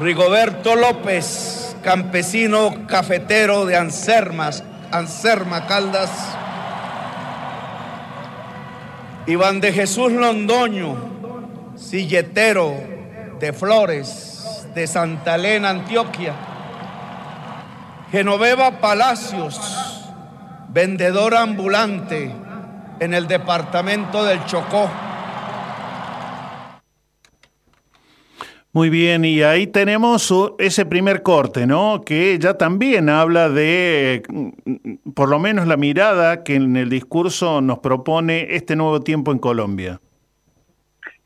Rigoberto López, campesino cafetero de Ansermas, Anserma Caldas. Iván de Jesús Londoño, silletero de Flores, de Santa Elena, Antioquia. Genoveva Palacios, vendedora ambulante en el departamento del Chocó. Muy bien, y ahí tenemos ese primer corte, ¿no? Que ya también habla de, mm, por lo menos la mirada que en el discurso nos propone este nuevo tiempo en Colombia.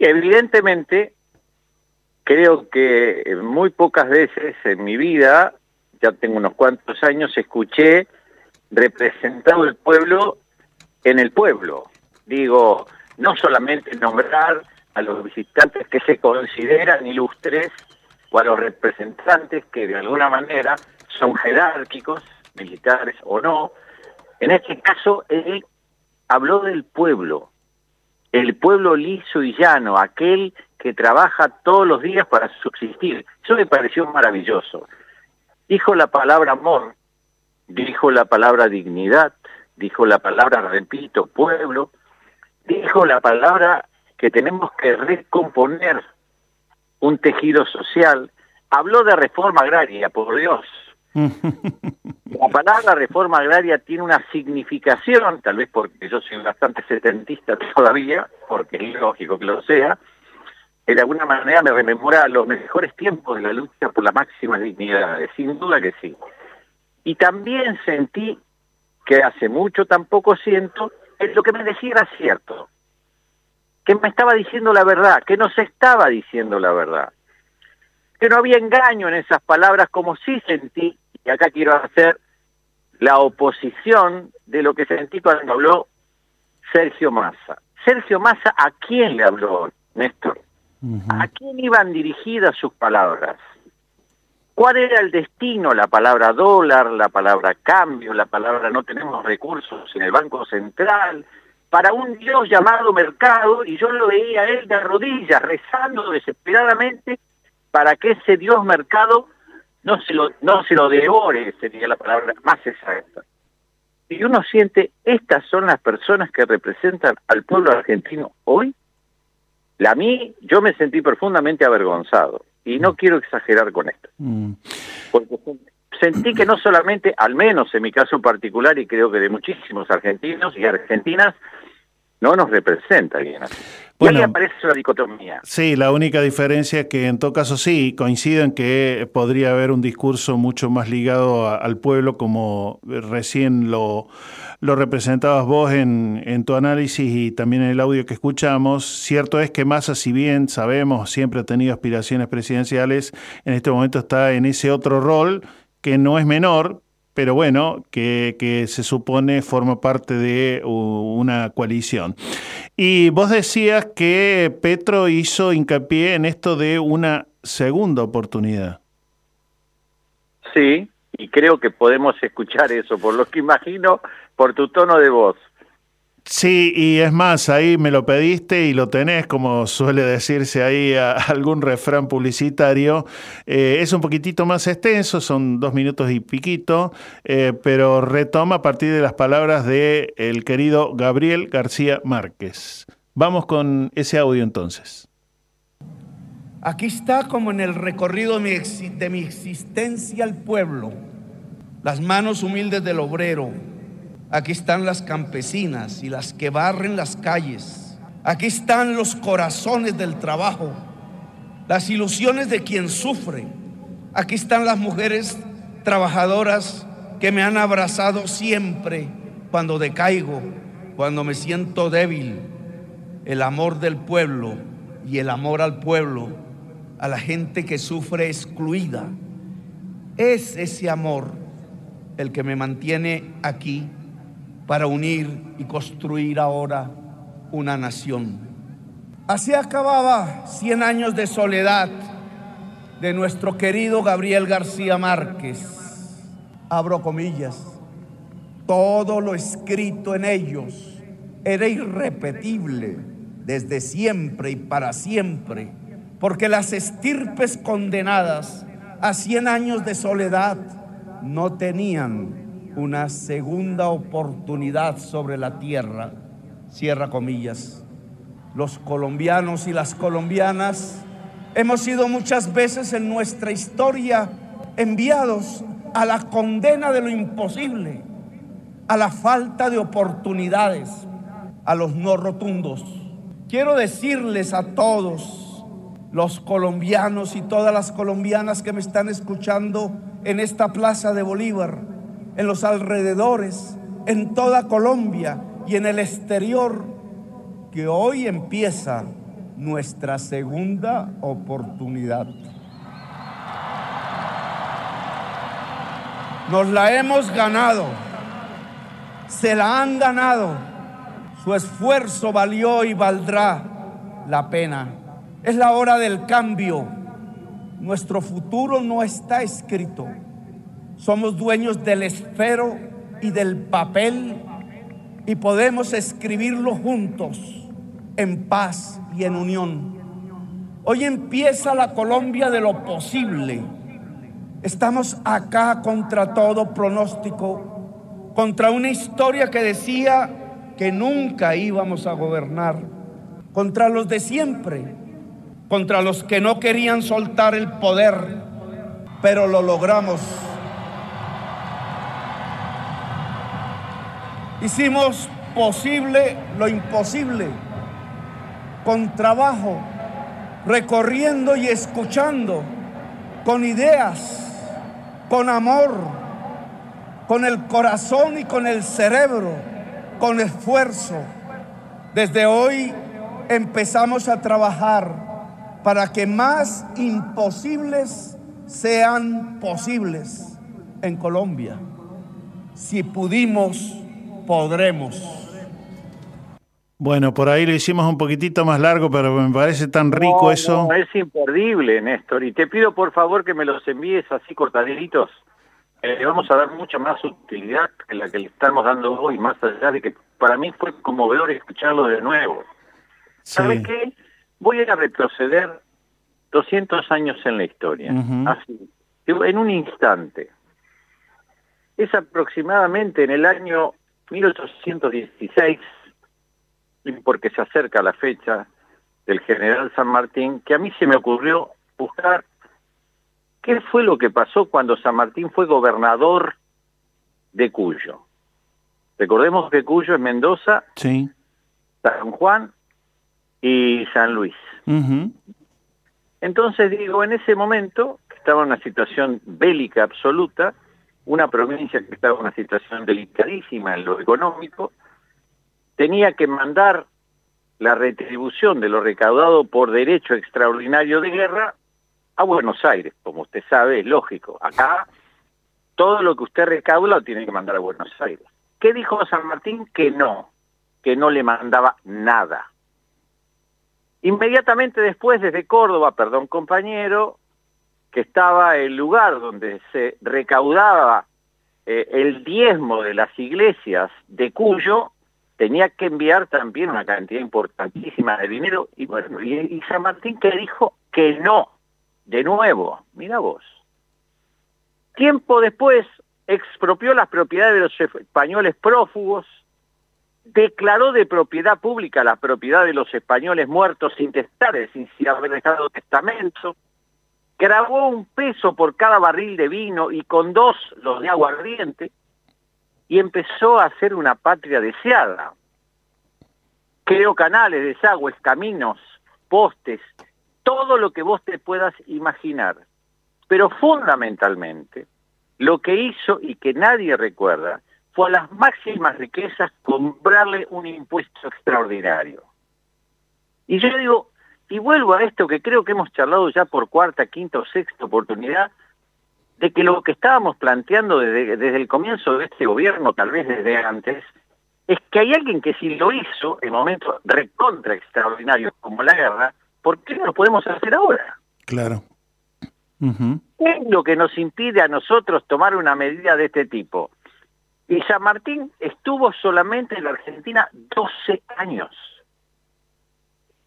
Evidentemente, creo que muy pocas veces en mi vida, ya tengo unos cuantos años, escuché representado el pueblo en el pueblo. Digo, no solamente nombrar a los visitantes que se consideran ilustres o a los representantes que de alguna manera son jerárquicos, militares o no. En este caso, él habló del pueblo, el pueblo liso y llano, aquel que trabaja todos los días para subsistir. Eso me pareció maravilloso. Dijo la palabra amor, dijo la palabra dignidad, dijo la palabra, repito, pueblo, dijo la palabra que tenemos que recomponer un tejido social. Habló de reforma agraria, por Dios. La palabra reforma agraria tiene una significación, tal vez porque yo soy bastante setentista todavía, porque es lógico que lo sea, que de alguna manera me rememora los mejores tiempos de la lucha por la máxima dignidad, sin duda que sí. Y también sentí que hace mucho tampoco siento, es lo que me decía era cierto, que me estaba diciendo la verdad, que no se estaba diciendo la verdad, que no había engaño en esas palabras como sí sentí, y acá quiero hacer la oposición de lo que sentí cuando habló Sergio Massa. Sergio Massa, ¿a quién le habló, Néstor? ¿A quién iban dirigidas sus palabras? ¿Cuál era el destino? La palabra dólar, la palabra cambio, la palabra no tenemos recursos en el Banco Central, para un Dios llamado mercado, y yo lo veía a él de rodillas, rezando desesperadamente para que ese Dios mercado no se lo, no se lo devore, sería la palabra más exacta. Y uno siente, estas son las personas que representan al pueblo argentino hoy. La mí, yo me sentí profundamente avergonzado, y no quiero exagerar con esto, porque sentí que no solamente, al menos en mi caso particular, y creo que de muchísimos argentinos y argentinas, no nos representa bien así. Ahí aparece la dicotomía. Sí, la única diferencia es que en todo caso sí, coincido en que podría haber un discurso mucho más ligado a- al pueblo, como recién lo, lo representabas vos en, en tu análisis y también en el audio que escuchamos. Cierto es que Massa, si bien sabemos, siempre ha tenido aspiraciones presidenciales, en este momento está en ese otro rol que no es menor, pero bueno, que, que se supone forma parte de una coalición. Y vos decías que Petro hizo hincapié en esto de una segunda oportunidad. Sí, y creo que podemos escuchar eso, por lo que imagino, por tu tono de voz. Sí, y es más, ahí me lo pediste y lo tenés, como suele decirse ahí algún refrán publicitario. Eh, es un poquitito más extenso, son dos minutos y piquito, eh, pero retoma a partir de las palabras de el querido Gabriel García Márquez. Vamos con ese audio entonces. Aquí está como en el recorrido de mi, de mi existencia el pueblo, las manos humildes del obrero. Aquí están las campesinas y las que barren las calles. Aquí están los corazones del trabajo, las ilusiones de quien sufre. Aquí están las mujeres trabajadoras que me han abrazado siempre cuando decaigo, cuando me siento débil. El amor del pueblo y el amor al pueblo, a la gente que sufre excluida. Es ese amor el que me mantiene aquí para unir y construir ahora una nación. Así acababa 100 años de soledad de nuestro querido Gabriel García Márquez. Abro comillas. Todo lo escrito en ellos era irrepetible desde siempre y para siempre, porque las estirpes condenadas a 100 años de soledad no tenían una segunda oportunidad sobre la tierra. Cierra comillas. Los colombianos y las colombianas hemos sido muchas veces en nuestra historia enviados a la condena de lo imposible, a la falta de oportunidades, a los no rotundos. Quiero decirles a todos los colombianos y todas las colombianas que me están escuchando en esta plaza de Bolívar, en los alrededores, en toda Colombia y en el exterior, que hoy empieza nuestra segunda oportunidad. Nos la hemos ganado. se la han ganado. Su esfuerzo valió y valdrá la pena. Es la hora del cambio. Nuestro futuro no está escrito. Somos dueños del esfero y del papel y podemos escribirlo juntos, en paz y en unión. Hoy empieza la Colombia de lo posible. Estamos acá contra todo pronóstico, contra una historia que decía que nunca íbamos a gobernar, contra los de siempre, contra los que no querían soltar el poder, pero lo logramos. Hicimos posible lo imposible, con trabajo, recorriendo y escuchando, con ideas, con amor, con el corazón y con el cerebro, con esfuerzo. Desde hoy empezamos a trabajar para que más imposibles sean posibles en Colombia. Si pudimos, podremos. Bueno, por ahí lo hicimos un poquitito más largo, pero me parece tan rico No, eso. no, es imperdible, Néstor. Y te pido por favor que me los envíes así cortaditos. Eh, le vamos a dar mucha más utilidad que la que le estamos dando hoy, más allá de que para mí fue conmovedor escucharlo de nuevo. ¿Sabe qué? Voy a retroceder 200 años en la historia. Así, en un instante. Es aproximadamente en el año 1816, y porque se acerca la fecha del general San Martín, que a mí se me ocurrió buscar qué fue lo que pasó cuando San Martín fue gobernador de Cuyo. Recordemos que Cuyo es Mendoza, Sí. San Juan y San Luis. Entonces digo, en ese momento que estaba en una situación bélica absoluta, una provincia que estaba en una situación delicadísima en lo económico, tenía que mandar la retribución de lo recaudado por derecho extraordinario de guerra a Buenos Aires. Como usted sabe, es lógico. Acá todo lo que usted recauda lo tiene que mandar a Buenos Aires. ¿Qué dijo San Martín? Que no, que no le mandaba nada. Inmediatamente después, desde Córdoba, perdón compañero, que estaba el lugar donde se recaudaba eh, el diezmo de las iglesias de Cuyo, tenía que enviar también una cantidad importantísima de dinero. Y bueno, y, San Martín que dijo que no, de nuevo, mira vos. Tiempo después expropió las propiedades de los españoles prófugos, declaró de propiedad pública la propiedad de los españoles muertos sin testar, sin haber dejado testamento, grabó un peso por cada barril de vino y con dos los de aguardiente, y empezó a hacer una patria deseada. Creó canales, desagües, caminos, postes, todo lo que vos te puedas imaginar. Pero fundamentalmente, lo que hizo y que nadie recuerda fue a las máximas riquezas comprarle un impuesto extraordinario. Y yo digo, y vuelvo a esto que creo que hemos charlado ya por cuarta, quinta o sexta oportunidad, de que lo que estábamos planteando desde, desde el comienzo de este gobierno, tal vez desde antes, es que hay alguien que si lo hizo en momentos recontra extraordinarios como la guerra, ¿por qué no lo podemos hacer ahora? Claro. ¿Qué es lo que nos impide a nosotros tomar una medida de este tipo? Y San Martín estuvo solamente en la Argentina 12 años.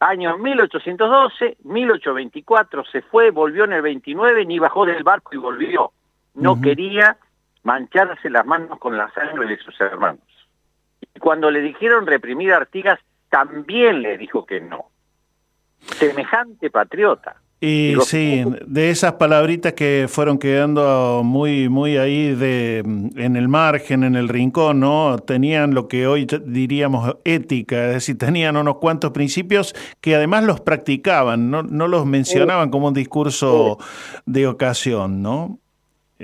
Año 1812, 1824 se fue, volvió en el 29, ni bajó del barco y volvió. No quería mancharse las manos con la sangre de sus hermanos. Y cuando le dijeron reprimir a Artigas, también le dijo que no. Semejante patriota. Y sí, de esas palabritas que fueron quedando muy, muy ahí de, en el margen, en el rincón, ¿no? Tenían lo que hoy diríamos ética, es decir, tenían unos cuantos principios que además los practicaban, no, no los mencionaban como un discurso de ocasión, ¿no?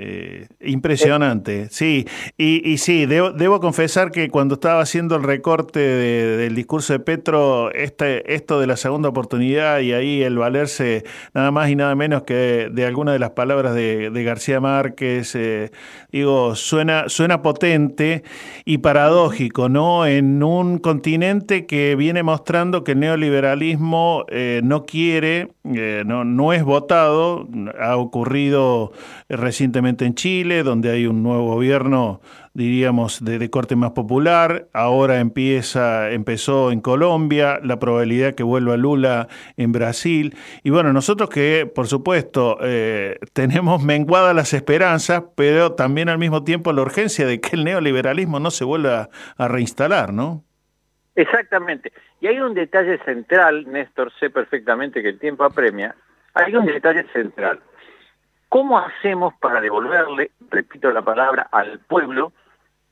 Eh, impresionante, sí. Y, sí, debo, debo, confesar que cuando estaba haciendo el recorte de, del discurso de Petro, este, esto de la segunda oportunidad y ahí el valerse nada más y nada menos que de alguna de las palabras de, García Márquez, eh, digo, suena, suena potente y paradójico, ¿no? En un continente que viene mostrando que el neoliberalismo eh, no quiere, no, no es votado, ha ocurrido recientemente en Chile, donde hay un nuevo gobierno, diríamos, de, corte más popular. Ahora empieza, empezó en Colombia, la probabilidad que vuelva Lula en Brasil. Y bueno, nosotros que, por supuesto, eh, tenemos menguadas las esperanzas, pero también al mismo tiempo la urgencia de que el neoliberalismo no se vuelva a reinstalar, ¿no? Exactamente. Y hay un detalle central, Néstor, sé perfectamente que el tiempo apremia, hay un detalle central. ¿Cómo hacemos para devolverle, repito la palabra, al pueblo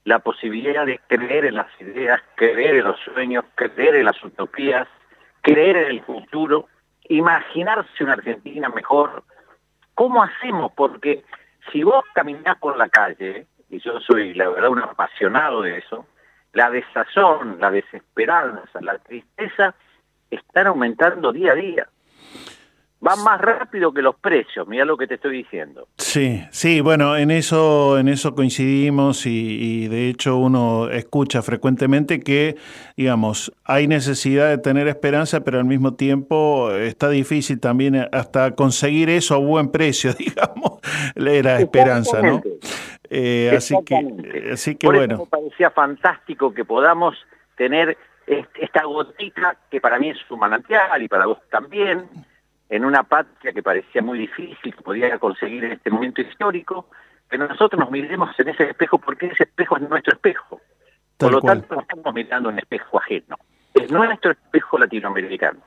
la posibilidad de creer en las ideas, creer en los sueños, creer en las utopías, creer en el futuro, imaginarse una Argentina mejor? ¿Cómo hacemos? Porque si vos caminás por la calle, y yo soy la verdad un apasionado de eso, la desazón, la desesperanza, la tristeza están aumentando día a día va más rápido que los precios, mira lo que te estoy diciendo. Sí, sí, bueno, en eso, en eso coincidimos y, y, de hecho uno escucha frecuentemente que, digamos, hay necesidad de tener esperanza, pero al mismo tiempo está difícil también hasta conseguir eso a buen precio, digamos, la esperanza, ¿no? Eh, así que, así que Por bueno. Eso me parecía fantástico que podamos tener esta gotita que para mí es un manantial y para vos también en una patria que parecía muy difícil, que podía conseguir en este momento histórico, pero nosotros nos miremos en ese espejo porque ese espejo es nuestro espejo. Tal Por lo cual. tanto, no estamos mirando un espejo ajeno. Es nuestro espejo latinoamericano.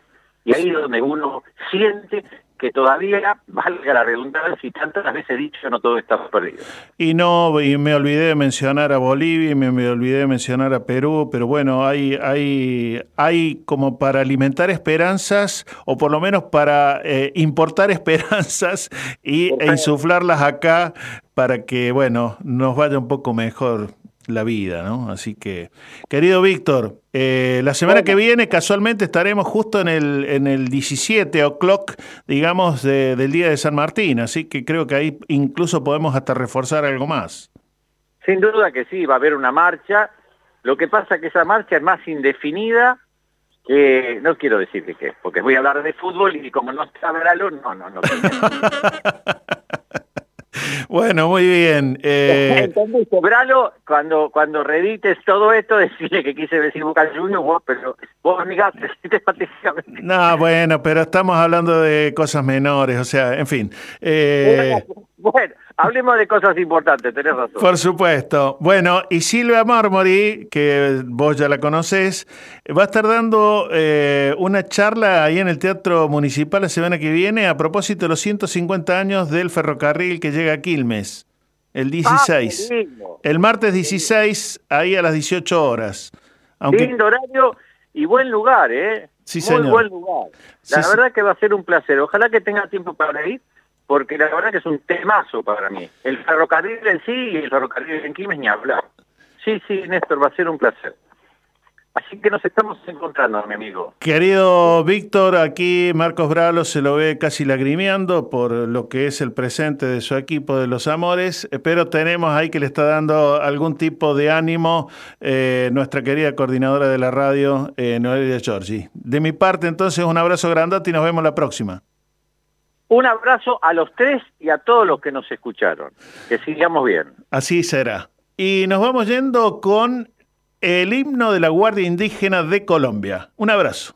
Y ahí es donde uno siente que todavía, valga la redundancia, y tantas veces dicho, no todo está perdido. Y no, y me olvidé de mencionar a Bolivia, y me, me olvidé de mencionar a Perú, pero bueno, hay, hay, hay como para alimentar esperanzas, o por lo menos para eh, importar esperanzas y, e insuflarlas acá para que, bueno, nos vaya un poco mejor la vida, ¿no? Así que, querido Víctor, eh, la semana que viene casualmente estaremos justo en el, en el 17 o'clock, digamos, de, del Día de San Martín, así que creo que ahí incluso podemos hasta reforzar algo más. Sin duda que sí, va a haber una marcha. Lo que pasa es que esa marcha es más indefinida que, no quiero decir de qué, porque voy a hablar de fútbol y como no está Bralo, no, no, no. Bueno, muy bien. Eh... ¿Entendiste? Bralo, cuando, cuando reedites todo esto, decirle que quise decir Boca Juniors, vos, pero vos negaste, patéticamente. No, bueno, pero estamos hablando de cosas menores, o sea, en fin. Eh... Bueno, hablemos de cosas importantes, tenés razón. Por supuesto. Bueno, y Silvia Marmori, que vos ya la conocés, va a estar dando eh, una charla ahí en el Teatro Municipal la semana que viene a propósito de los 150 años del ferrocarril que llega a Quilmes, el 16. Ah, el martes 16, ahí a las 18 horas. Aunque... Lindo horario y buen lugar, ¿eh? Sí, Muy señor. buen lugar. La Sí, verdad que va a ser un placer. Ojalá que tenga tiempo para ir, porque la verdad que es un temazo para mí. El ferrocarril en sí y el ferrocarril en Quilmes ni hablar. Sí, sí, Néstor, va a ser un placer. Así que nos estamos encontrando, mi amigo. Querido Víctor, aquí Marcos Bralo se lo ve casi lagrimeando por lo que es el presente de su equipo de los Amores, eh, pero tenemos ahí que le está dando algún tipo de ánimo eh, nuestra querida coordinadora de la radio, eh, Noelia Giorgi. De mi parte, entonces, un abrazo grandote y nos vemos la próxima. Un abrazo a los tres y a todos los que nos escucharon. Que sigamos bien. Así será. Y nos vamos yendo con el himno de la Guardia Indígena de Colombia. Un abrazo.